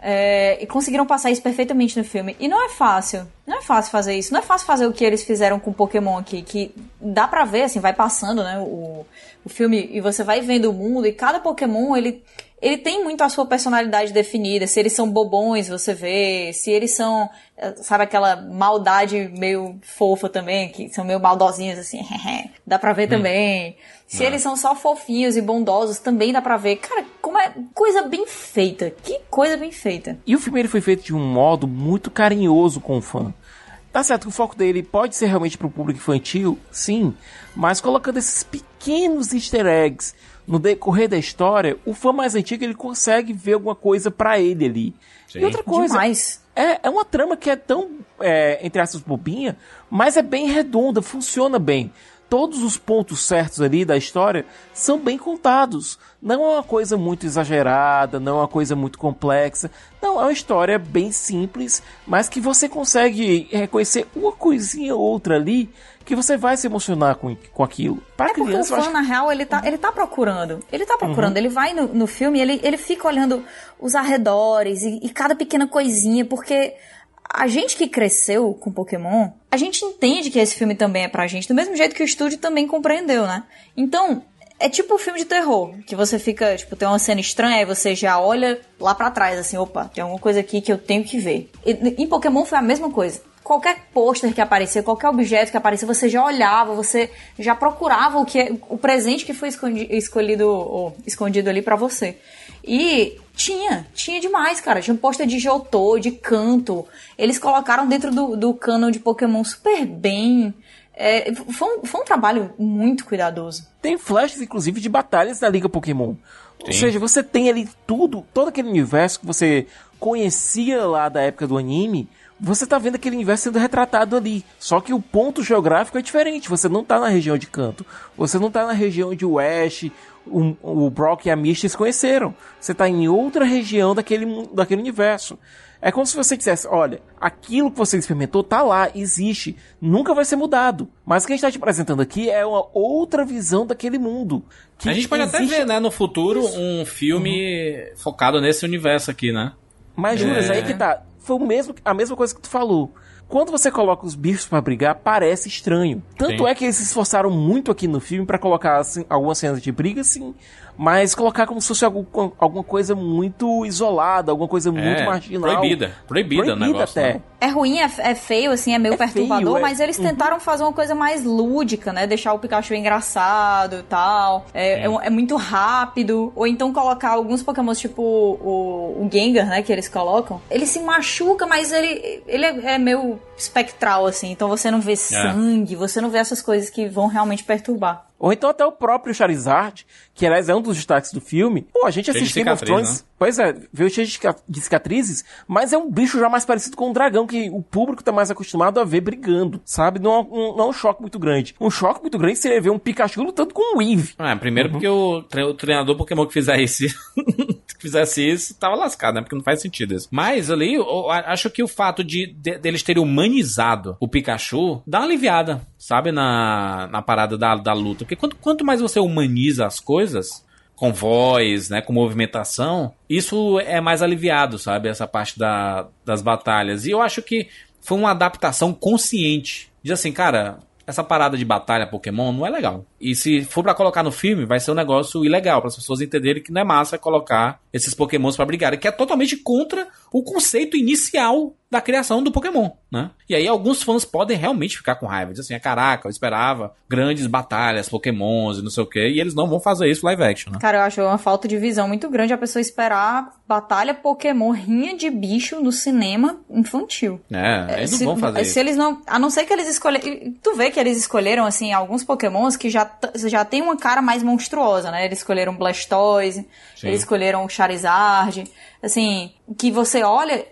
É, e conseguiram passar isso perfeitamente no filme. E não é fácil. Não é fácil fazer isso. Não é fácil fazer o que eles fizeram com Pokémon aqui. Que dá pra ver, assim, vai passando, né? O, o filme e você vai vendo o mundo. E cada Pokémon, ele, ele tem muito a sua personalidade definida. Se eles são bobões, você vê. Se eles são, eh, sabe, aquela maldade meio fofa também, que são meio maldosinhos, assim, dá pra ver também. Se É. eles são só fofinhos e bondosos, também dá pra ver. Cara, como é coisa bem feita. Que coisa bem feita. E o filme ele foi feito de um modo muito carinhoso com o fã. Tá certo que o foco dele pode ser realmente pro público infantil, sim, mas colocando esses pequenos easter eggs no decorrer da história, o fã mais antigo ele consegue ver alguma coisa pra ele ali. Sim. E outra coisa, Demais. É, é uma trama que é tão, é, entre aspas, bobinha, mas é bem redonda, funciona bem. Todos os pontos certos ali da história são bem contados. Não é uma coisa muito exagerada, não é uma coisa muito complexa. Não, é uma história bem simples, mas que você consegue reconhecer uma coisinha ou outra ali que você vai se emocionar com, com aquilo. Para É porque o criança, fã, acho na real, ele tá, ele tá procurando. Ele tá procurando. Uhum. Ele vai no, no filme, ele, ele fica olhando os arredores e, e cada pequena coisinha, porque a gente que cresceu com Pokémon, a gente entende que esse filme também é pra gente, do mesmo jeito que o estúdio também compreendeu, né? Então, é tipo um filme de terror, que você fica, tipo, tem uma cena estranha e você já olha lá pra trás, assim, opa, tem alguma coisa aqui que eu tenho que ver. E, em Pokémon foi a mesma coisa. Qualquer pôster que aparecia, qualquer objeto que aparecia, você já olhava, você já procurava o que o presente que foi escondi- escolhido ou escondido ali pra você. E tinha, tinha demais, cara. Tinha um pôster de Jotô, de canto. Eles colocaram dentro do, do canon de Pokémon super bem. É, foi, um, foi um trabalho muito cuidadoso. Tem flashes, inclusive, de batalhas da Liga Pokémon. Ou Sim. seja, você tem ali tudo, todo aquele universo que você conhecia lá da época do anime. Você tá vendo aquele universo sendo retratado ali. Só que o ponto geográfico é diferente. Você não tá na região de canto. Você não tá na região o Ash, o, o Brock e a Misty se conheceram. Você tá em outra região daquele, daquele universo. É como se você dissesse, olha, aquilo que você experimentou tá lá, existe, nunca vai ser mudado. Mas o que a gente tá te apresentando aqui é uma outra visão daquele mundo. que a gente pode até existe- ver, né, no futuro, um filme focado nesse universo aqui, né? Mas, Juras, É. aí que tá. Foi o mesmo, a mesma coisa que tu falou. Quando você coloca os bichos pra brigar, parece estranho. Tanto Sim. é que eles se esforçaram muito aqui no filme pra colocar assim, algumas cenas de briga, sim. Mas colocar como se fosse algum- alguma coisa muito isolada, alguma coisa muito É, marginal. proibida. Proibida o negócio, até. né? É ruim, é, é feio, assim, é meio perturbador, feio, é. mas eles tentaram fazer uma coisa mais lúdica, né? Deixar o Pikachu engraçado e tal. É, é, é muito rápido. Ou então colocar alguns Pokémons, tipo o, o Gengar, né? Que eles colocam. Ele se machuca, mas ele, ele é, é meio espectral, assim. Então você não vê sangue, você não vê essas coisas que vão realmente perturbar. Ou então até o próprio Charizard, que aliás é um dos destaques do filme. Pô, a gente Cheio de assiste Game of Thrones. né? Pois é, veio cheio de cica- de cicatrizes, mas é um bicho já mais parecido com um dragão, que o público tá mais acostumado a ver brigando, sabe? Não é um, não é um choque muito grande. Um choque muito grande seria ver um Pikachu lutando com um Weave. Ah, primeiro porque o, tre- o treinador Pokémon que fizesse isso, que fizesse isso, tava lascado, né? Porque não faz sentido isso. Mas ali, eu, acho que o fato de, de- deles terem humanizado o Pikachu dá uma aliviada, sabe? Na, na parada da, da luta. Porque quanto, quanto mais você humaniza as coisas, com voz, né, com movimentação, isso é mais aliviado, sabe? Essa parte da, das batalhas. E eu acho que foi uma adaptação consciente. Diz assim, cara, essa parada de batalha Pokémon não é legal. E se for pra colocar no filme, vai ser um negócio ilegal, para as pessoas entenderem que não é massa colocar esses Pokémons pra brigarem, que é totalmente contra o conceito inicial da criação do Pokémon, né? E aí alguns fãs podem realmente ficar com raiva, dizer assim, ah, caraca, eu esperava grandes batalhas, Pokémons e não sei o que, e eles não vão fazer isso live action, né? Cara, eu acho uma falta de visão muito grande a pessoa esperar batalha Pokémon, rinha de bicho no cinema infantil. É, eles se, não vão fazer se isso. eles não. A não ser que eles escolheram. Tu vê que eles escolheram, assim, alguns Pokémons que já, já tem uma cara mais monstruosa, né? Eles escolheram Blastoise, Sim. eles escolheram Charizard. Assim, que você olha.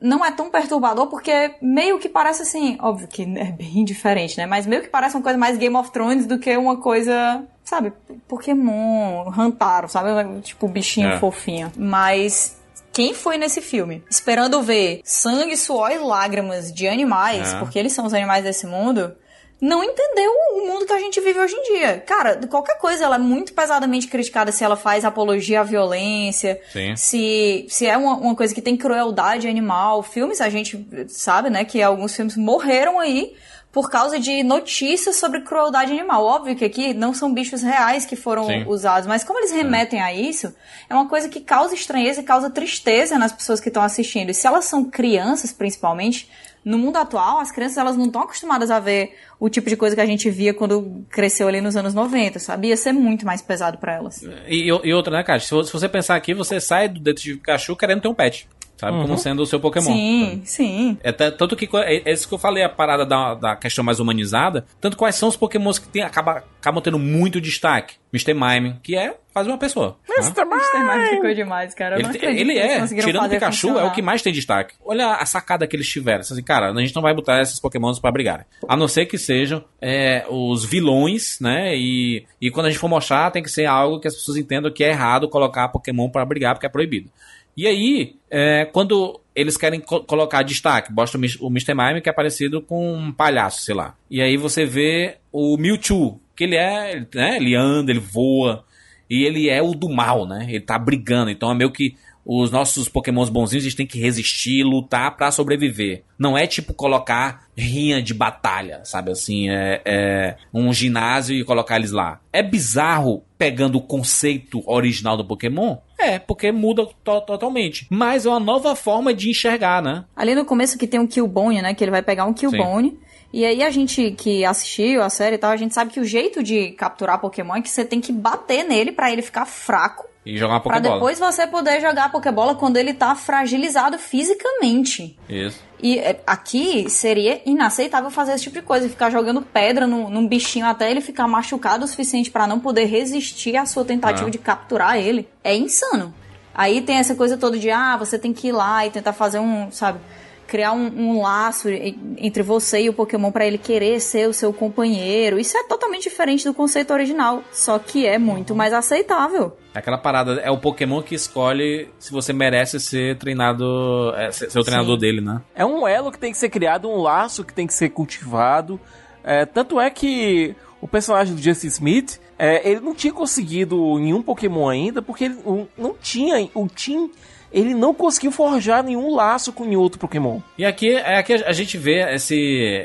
Não é tão perturbador porque meio que parece assim, óbvio que é bem diferente, né? Mas meio que parece uma coisa mais Game of Thrones do que uma coisa, sabe, Pokémon, Hantaro, sabe? Tipo bichinho É. fofinho. Mas quem foi nesse filme esperando ver sangue, suor e lágrimas de animais, É. porque eles são os animais desse mundo, não entendeu o mundo que a gente vive hoje em dia. Cara, qualquer coisa ela é muito pesadamente criticada se ela faz apologia à violência, Sim. se, se é uma, uma coisa que tem crueldade animal. Filmes, a gente sabe, né, que alguns filmes morreram aí por causa de notícias sobre crueldade animal. Óbvio que aqui não são bichos reais que foram Sim. usados, mas como eles remetem a isso, é uma coisa que causa estranheza e causa tristeza nas pessoas que estão assistindo. E se elas são crianças, principalmente, no mundo atual, as crianças elas não estão acostumadas a ver o tipo de coisa que a gente via quando cresceu ali nos anos 90, sabe? Ia ser muito mais pesado pra elas. E, e outra, né, vo- se você pensar aqui, você sai do Detetive Pikachu querendo ter um pet. Sabe? Uhum. Como sendo o seu Pokémon. Sim, sim. É t- tanto que é, é isso que eu falei, a parada da, da questão mais humanizada. Tanto quais são os Pokémons que tem, acaba, acabam tendo muito destaque. Mr. Mime, que é quase uma pessoa. né? Mr. Mime ficou demais, cara. Eu Ele, ele é, tirando o fazer Pikachu, é o funcionar. que mais tem destaque. Olha a sacada que eles tiveram. Assim, cara, a gente não vai botar esses pokémons pra brigarem. A não ser que sejam é, os vilões, né? E, e quando a gente for mostrar, tem que ser algo que as pessoas entendam que é errado colocar pokémon pra brigar, porque é proibido. E aí, é, quando eles querem co- colocar destaque, bota o Mr. Mime, que é parecido com um palhaço, sei lá. E aí você vê o Mewtwo, que ele é, né, ele anda, ele voa, e ele é o do mal, né? Ele tá brigando, então é meio que os nossos pokémons bonzinhos, eles têm que resistir, lutar pra sobreviver. Não é tipo colocar rinha de batalha, sabe assim, é, é um ginásio e colocar eles lá. É bizarro pegando o conceito original do Pokémon? É, porque muda to- totalmente. Mas é uma nova forma de enxergar, né? Ali no começo que tem um Killbone, né? Que ele vai pegar um Killbone. E aí a gente que assistiu a série e tal, a gente sabe que o jeito de capturar Pokémon é que você tem que bater nele pra ele ficar fraco. E jogar uma Pra Pokébola. depois você poder jogar a Pokébola quando ele tá fragilizado fisicamente. Isso. E é, aqui seria inaceitável fazer esse tipo de coisa, ficar jogando pedra num, num bichinho até ele ficar machucado o suficiente pra não poder resistir à sua tentativa É. de capturar ele. É insano. Aí tem essa coisa toda de, ah, você tem que ir lá e tentar fazer um, sabe, criar um, um laço entre você e o Pokémon pra ele querer ser o seu companheiro. Isso é totalmente diferente do conceito original, só que é muito mais aceitável. Aquela parada, é o Pokémon que escolhe se você merece ser treinado, é, ser, ser o treinador Sim. dele, né? É um elo que tem que ser criado, um laço que tem que ser cultivado. É, tanto é que o personagem do Justin Smith, é, ele não tinha conseguido nenhum Pokémon ainda, porque ele não- não tinha. O Team, ele não conseguiu forjar nenhum laço com nenhum outro Pokémon. E aqui, é aqui a gente vê esse.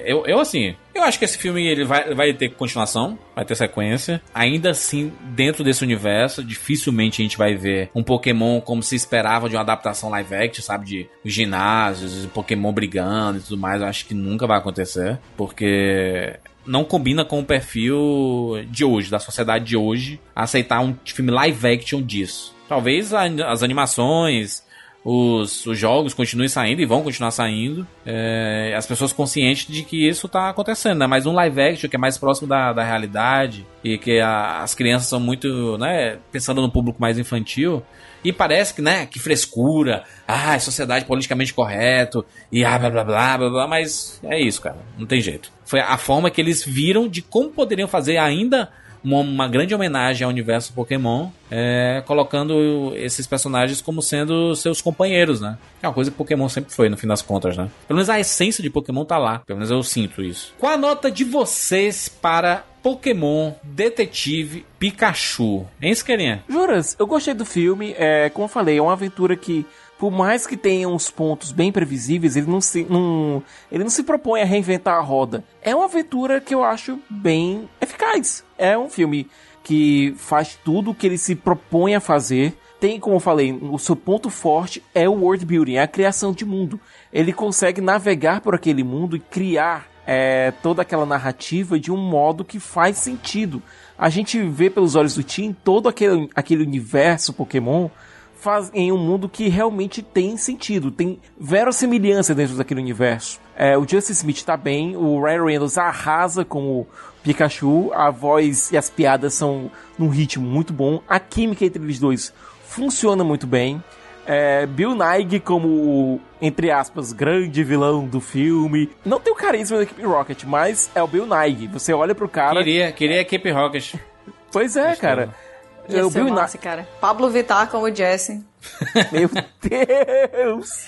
Eu, eu assim, eu acho que esse filme ele vai, vai ter continuação, vai ter sequência. Ainda assim, dentro desse universo, dificilmente a gente vai ver um Pokémon como se esperava de uma adaptação live action, sabe? De ginásios, Pokémon brigando e tudo mais. Eu acho que nunca vai acontecer, porque não combina com o perfil de hoje, da sociedade de hoje, aceitar um filme live action disso. Talvez as animações, os, os jogos continuem saindo e vão continuar saindo. É, as pessoas conscientes de que isso tá acontecendo, né? Mas um live action que é mais próximo da, da realidade e que a- as crianças são muito, né? Pensando no público mais infantil. E parece que, né? Que frescura. Ah, é sociedade politicamente correto. E ah, blá blá blá blá blá. Mas é isso, cara. Não tem jeito. Foi a forma que eles viram de como poderiam fazer ainda uma, uma grande homenagem ao universo Pokémon, é, colocando esses personagens como sendo seus companheiros, né? É uma coisa que Pokémon sempre foi, no fim das contas, né? Pelo menos a essência de Pokémon tá lá. Pelo menos eu sinto isso. Qual a nota de vocês para Pokémon Detetive Pikachu? Hein, Esquerinha? Juras, eu gostei do filme. É, como eu falei, é uma aventura que, por mais que tenha uns pontos bem previsíveis, ele não se, não, ele não se propõe a reinventar a roda. É uma aventura que eu acho bem eficaz. É um filme que faz tudo o que ele se propõe a fazer. Tem, como eu falei, o seu ponto forte é o world building, é a criação de mundo. Ele consegue navegar por aquele mundo e criar é, toda aquela narrativa de um modo que faz sentido. A gente vê pelos olhos do Tim todo aquele, aquele universo Pokémon faz, em um mundo que realmente tem sentido, tem verossimilhança dentro daquele universo. É, o Justin Smith tá bem, o Ryan Reynolds arrasa como Pikachu, a voz e as piadas são num ritmo muito bom, a química entre eles dois funciona muito bem. É, Bill Nighy como o, entre aspas, grande vilão do filme. Não tem o carisma da equipe Rocket, mas é o Bill Nighy. Você olha pro cara... Queria, queria a Equipe Rocket. Pois é, cara. Ia o Bill massa, cara. Pablo Vittar como Jesse. Meu Deus!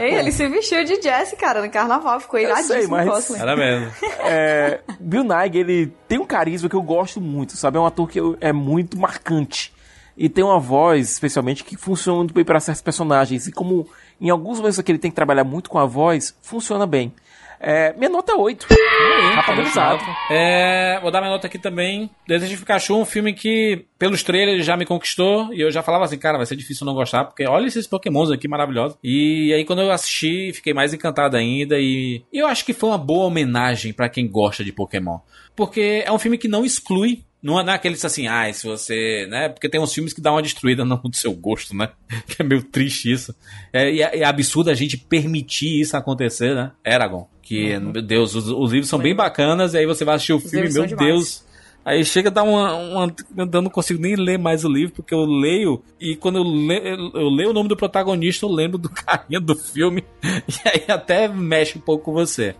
Ei, ele se vestiu de Jesse, cara, no carnaval. Ficou iradíssimo sei, o mas-. Era mesmo. É, Bill Nighy, ele tem um carisma que eu gosto muito, sabe? É um ator que eu- é muito marcante. E tem uma voz, especialmente, que funciona muito bem para certos personagens. E como em alguns momentos que ele tem que trabalhar muito com a voz, funciona bem. É, minha nota é 8. Tá padronizado. É, vou dar minha nota aqui também. Detetive Pikachu, um filme que, pelos trailers, já me conquistou. E eu já falava assim, cara, vai ser difícil não gostar, porque olha esses pokémons aqui maravilhosos. E aí, quando eu assisti, fiquei mais encantado ainda. E, eu acho que foi uma boa homenagem pra quem gosta de Pokémon. Porque é um filme que não exclui não é naqueles assim, ah, se você. né? Porque tem uns filmes que dão uma destruída no seu gosto, né? Que é meio triste isso. É, e é, é absurdo a gente permitir isso acontecer, né? Eragon. Que, meu Deus, os, os livros são bem bacanas, e aí você vai assistir o filme, livros meu Deus. Aí chega a dar uma, uma. Eu não consigo nem ler mais o livro, porque eu leio, e quando eu, le, eu leio o nome do protagonista, eu lembro do carinha do filme, e aí até mexe um pouco com você.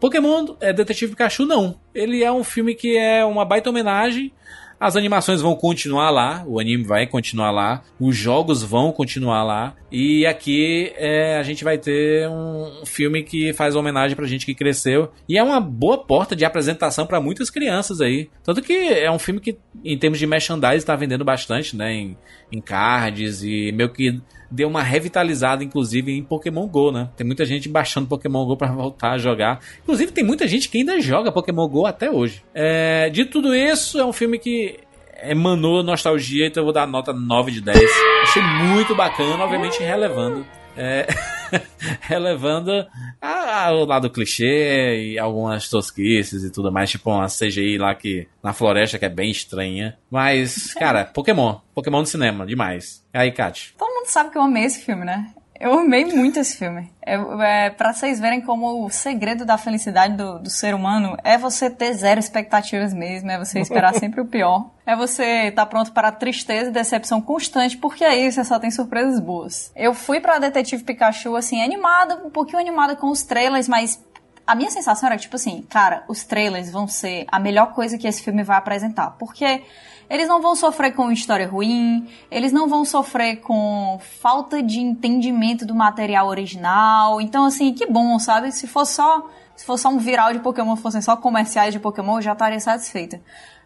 Pokémon é Detetive Pikachu não. Ele é um filme que é uma baita homenagem. As animações vão continuar lá, o anime vai continuar lá, os jogos vão continuar lá. E aqui é, a gente vai ter um, filme que faz homenagem pra gente que cresceu. E é uma boa porta de apresentação para muitas crianças aí. Tanto que é um filme que, em termos de merchandise, tá vendendo bastante, né? Em, em cards e meio que deu uma revitalizada, inclusive, em Pokémon GO, né? Tem muita gente baixando Pokémon GO para voltar a jogar. Inclusive, tem muita gente que ainda joga Pokémon GO até hoje. É, de tudo isso, é um filme que emanou nostalgia, então eu vou dar nota 9 de 10. Achei muito bacana, obviamente relevando. É, relevando a- a- o lado clichê e algumas tosquices e tudo mais, tipo uma CGI lá que na floresta que é bem estranha. Mas, cara, Pokémon. Pokémon no cinema, demais. E aí, Kat? Todo mundo sabe que eu amei esse filme, né? Eu amei muito esse filme. É, é, pra vocês verem como o segredo da felicidade do, do ser humano é você ter zero expectativas mesmo, é você esperar sempre o pior. É você estar pronto para tristeza e decepção constante, porque aí você só tem surpresas boas. Eu fui pra Detetive Pikachu, assim, animada, um pouquinho animada com os trailers, mas a minha sensação era tipo assim, cara, os trailers vão ser a melhor coisa que esse filme vai apresentar. Porque eles não vão sofrer com história ruim, eles não vão sofrer com falta de entendimento do material original. Então, assim, que bom, sabe? Se fosse só. Se fosse só um viral de Pokémon, fossem só comerciais de Pokémon, eu já estaria satisfeita.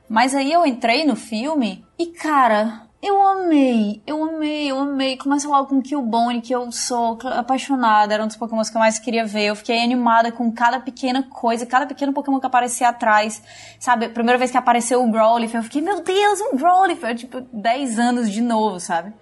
Mas aí eu entrei no filme e, cara, eu amei, eu amei, eu amei. Começa logo com Killbone, que eu sou apaixonada, era um dos Pokémon que eu mais queria ver. Eu fiquei animada com cada pequena coisa, cada pequeno Pokémon que aparecia atrás. Sabe, primeira vez que apareceu o Growlithe, eu fiquei, meu Deus, um Growlithe! Tipo 10 anos de novo, sabe?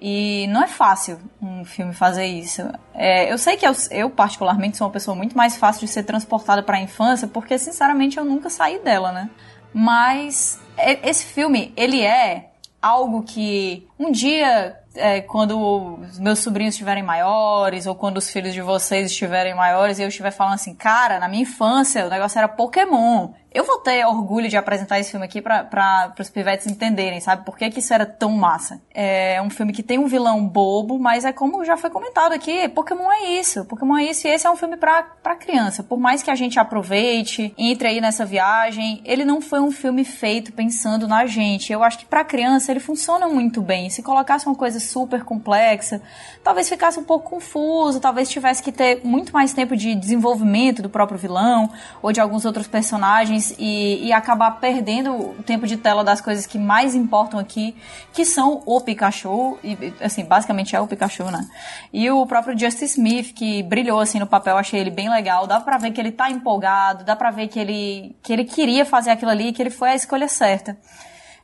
E não é fácil um filme fazer isso. É, eu sei que eu, eu, particularmente, sou uma pessoa muito mais fácil de ser transportada para a infância, porque, sinceramente, eu nunca saí dela, né? Mas é- esse filme, ele é algo que um dia, é, quando meus sobrinhos estiverem maiores, ou quando os filhos de vocês estiverem maiores, e eu estiver falando assim, cara, na minha infância o negócio era Pokémon. Eu vou ter orgulho de apresentar esse filme aqui para os pivetes entenderem, sabe? Por que, que isso era tão massa. É um filme que tem um vilão bobo, mas é como já foi comentado aqui, Pokémon é isso. Pokémon é isso e esse é um filme pra criança. Por mais que a gente aproveite, entre aí nessa viagem, ele não foi um filme feito pensando na gente. Eu acho que pra criança ele funciona muito bem. Se colocasse uma coisa super complexa, talvez ficasse um pouco confuso, talvez tivesse que ter muito mais tempo de desenvolvimento do próprio vilão ou de alguns outros personagens e, e acabar perdendo o tempo de tela das coisas que mais importam aqui, que são o Pikachu, e assim, basicamente é o Pikachu, né? E o próprio Justice Smith, que brilhou assim no papel, achei ele bem legal, dá pra ver que ele tá empolgado, dá pra ver que ele, que ele queria fazer aquilo ali, que ele foi a escolha certa.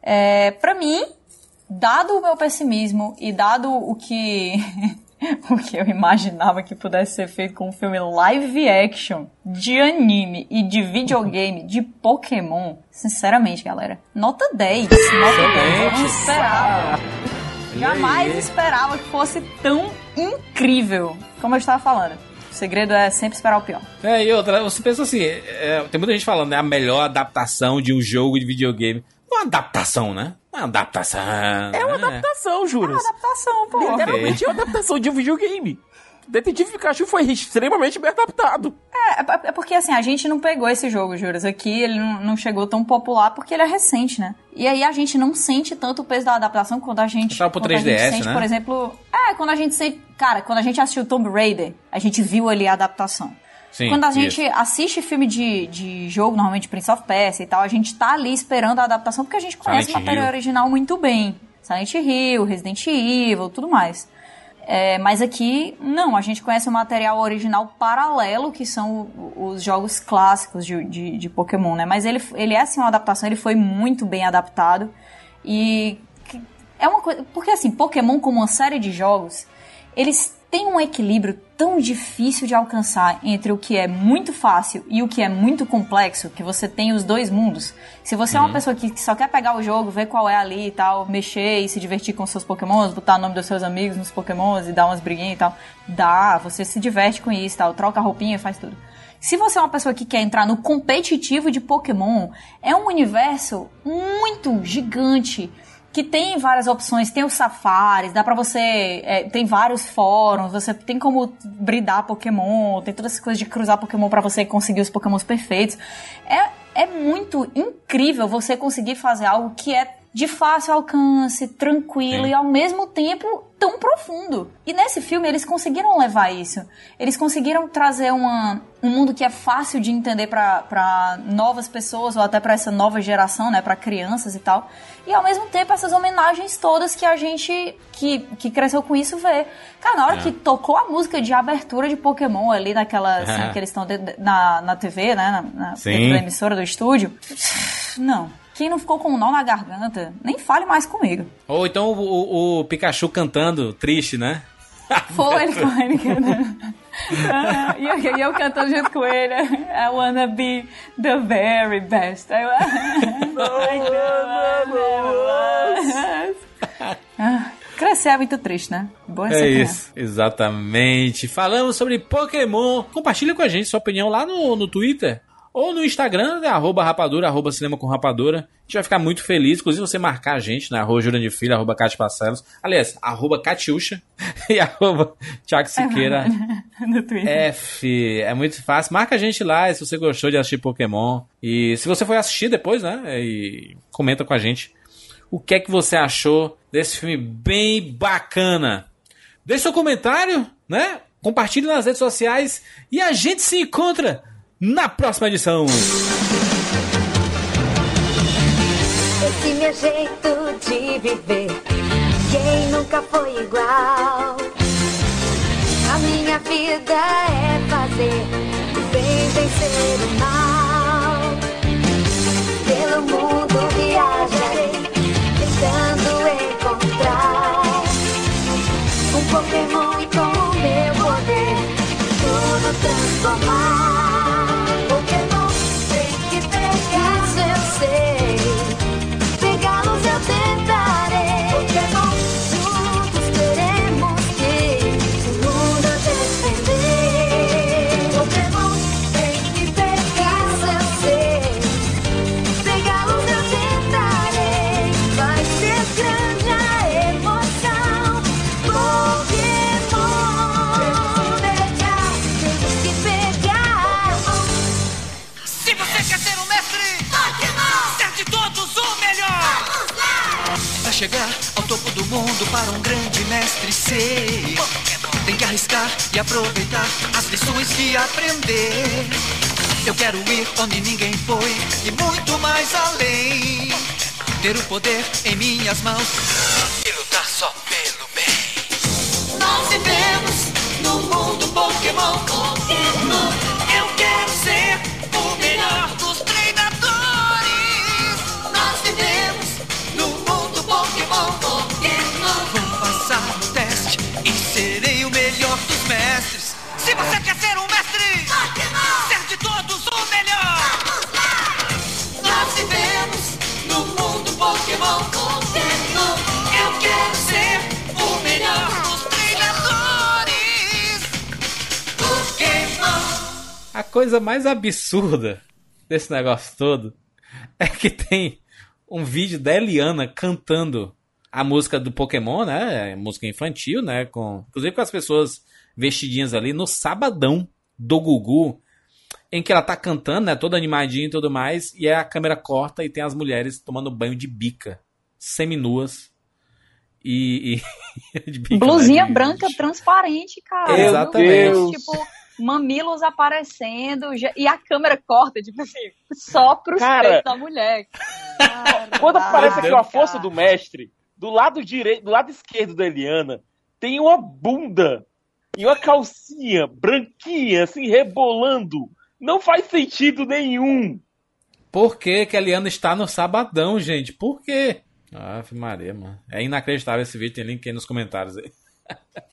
É, pra mim, dado o meu pessimismo e dado o que o que eu imaginava que pudesse ser feito com um filme live action de anime e de videogame de Pokémon, sinceramente, galera, nota 10, nota 10, eu não esperava. Jamais esperava que fosse tão incrível. Como eu estava falando, o segredo é sempre esperar o pior. É, e outra, você pensa assim, é, tem muita gente falando, né? A melhor adaptação de um jogo de videogame. É uma adaptação, né? Não é uma adaptação. É uma adaptação, juras. É uma adaptação, pô. Literalmente é uma adaptação de um videogame. Detetive Pikachu foi extremamente bem adaptado. É, é- é porque assim, a gente não pegou esse jogo, Juras. Aqui ele não, chegou tão popular porque ele é recente, né? E aí a gente não sente tanto o peso da adaptação quando a gente. Pro quando a gente 3DS, sente, né? por exemplo. É, quando a gente sente. Cara, quando a gente assistiu Tomb Raider, a gente viu ali a adaptação. Sim, Quando a gente isso. assiste filme de, de jogo, normalmente Prince of Persia e tal, a gente tá ali esperando a adaptação porque a gente conhece Silent o material Hill. original muito bem. Silent Hill, Resident Evil, tudo mais. É, mas aqui, não, a gente conhece o material original paralelo, que são os jogos clássicos de, de, de Pokémon, né? Mas ele, ele é assim uma adaptação, ele foi muito bem adaptado. E é uma coisa. Porque assim, Pokémon, como uma série de jogos, eles têm um equilíbrio tão difícil de alcançar entre o que é muito fácil e o que é muito complexo, que você tem os dois mundos. Se você é uma Uhum. pessoa que só quer pegar o jogo, ver qual é ali e tal, mexer e se divertir com seus pokémons, botar o nome dos seus amigos nos pokémons e dar umas briguinhas e tal, dá, você se diverte com isso e tal, troca a roupinha, faz tudo. Se você é uma pessoa que quer entrar no competitivo de Pokémon, é um universo muito gigante que tem várias opções, tem os safaris, dá pra você. é, tem vários fóruns, você tem como bridar Pokémon, tem todas essas coisas de cruzar Pokémon pra você conseguir os Pokémons perfeitos. É, é muito incrível você conseguir fazer algo que é de fácil alcance, tranquilo Sim. e ao mesmo tempo tão profundo. E nesse filme eles conseguiram levar isso. Eles conseguiram trazer uma, um mundo que é fácil de entender para novas pessoas ou até para essa nova geração, né, para crianças e tal. E ao mesmo tempo essas homenagens todas que a gente que, que cresceu com isso vê. Cara, na hora É. que tocou a música de abertura de Pokémon ali naquela É. que eles estão na, na TV, né, na, na da emissora do estúdio. Não. Quem não ficou com um nó na garganta, nem fale mais comigo. Ou então o, o- o Pikachu cantando, triste, né? Foi ele com ele cantando. Ah, E eu, e eu cantando junto com ele. I wanna be the very best. I wanna- Ah, Crescer é muito triste, né? Boa É criança. isso, exatamente. Falamos sobre Pokémon. Compartilha com a gente sua opinião lá no, no Twitter ou no Instagram, né? arroba rapadura, arroba cinema com rapadura. A gente vai ficar muito feliz. Inclusive, você marcar a gente na arroba Jurandir Filho, arroba Cate Parcelos. Aliás, arroba Catiuxa e arroba Thiago Siqueira. no Twitter. F, é muito fácil. Marca a gente lá se você gostou de assistir Pokémon. E se você foi assistir depois, né? E comenta com a gente o que é que você achou desse filme bem bacana. Deixe seu comentário, né? Compartilhe nas redes sociais e a gente se encontra na próxima edição. Esse meu jeito de viver, quem nunca foi igual? A minha vida é fazer o bem vencer o mal. Pelo mundo viajarei, tentando encontrar um Pokémon com e aproveitar as lições que aprender. Eu quero ir onde ninguém foi e muito mais além Ter o poder em minhas mãos e lutar só pelo bem Nós vivemos no mundo Pokémon Pokémon coisa mais absurda desse negócio todo é que tem um vídeo da Eliana cantando a música do Pokémon, né? Música infantil, né? Com, inclusive com as pessoas vestidinhas ali no sabadão do Gugu, em que ela tá cantando, né? Toda animadinha e tudo mais, e aí a câmera corta e tem as mulheres tomando banho de bica, seminuas. E. e de bica, né? Blusinha De- branca transparente, cara. Exatamente. Tipo, mamilos aparecendo já- e a câmera corta, tipo assim, só pros Cara. peitos da mulher. Quando Caraca. aparece aqui a força do mestre, do lado direito, do lado esquerdo da Eliana, tem uma bunda e uma calcinha branquinha, assim, rebolando. Não faz sentido nenhum. Por que que a Eliana está no sabadão, gente? Por quê? Ave Maria, mano. É inacreditável esse vídeo, tem link aí nos comentários aí.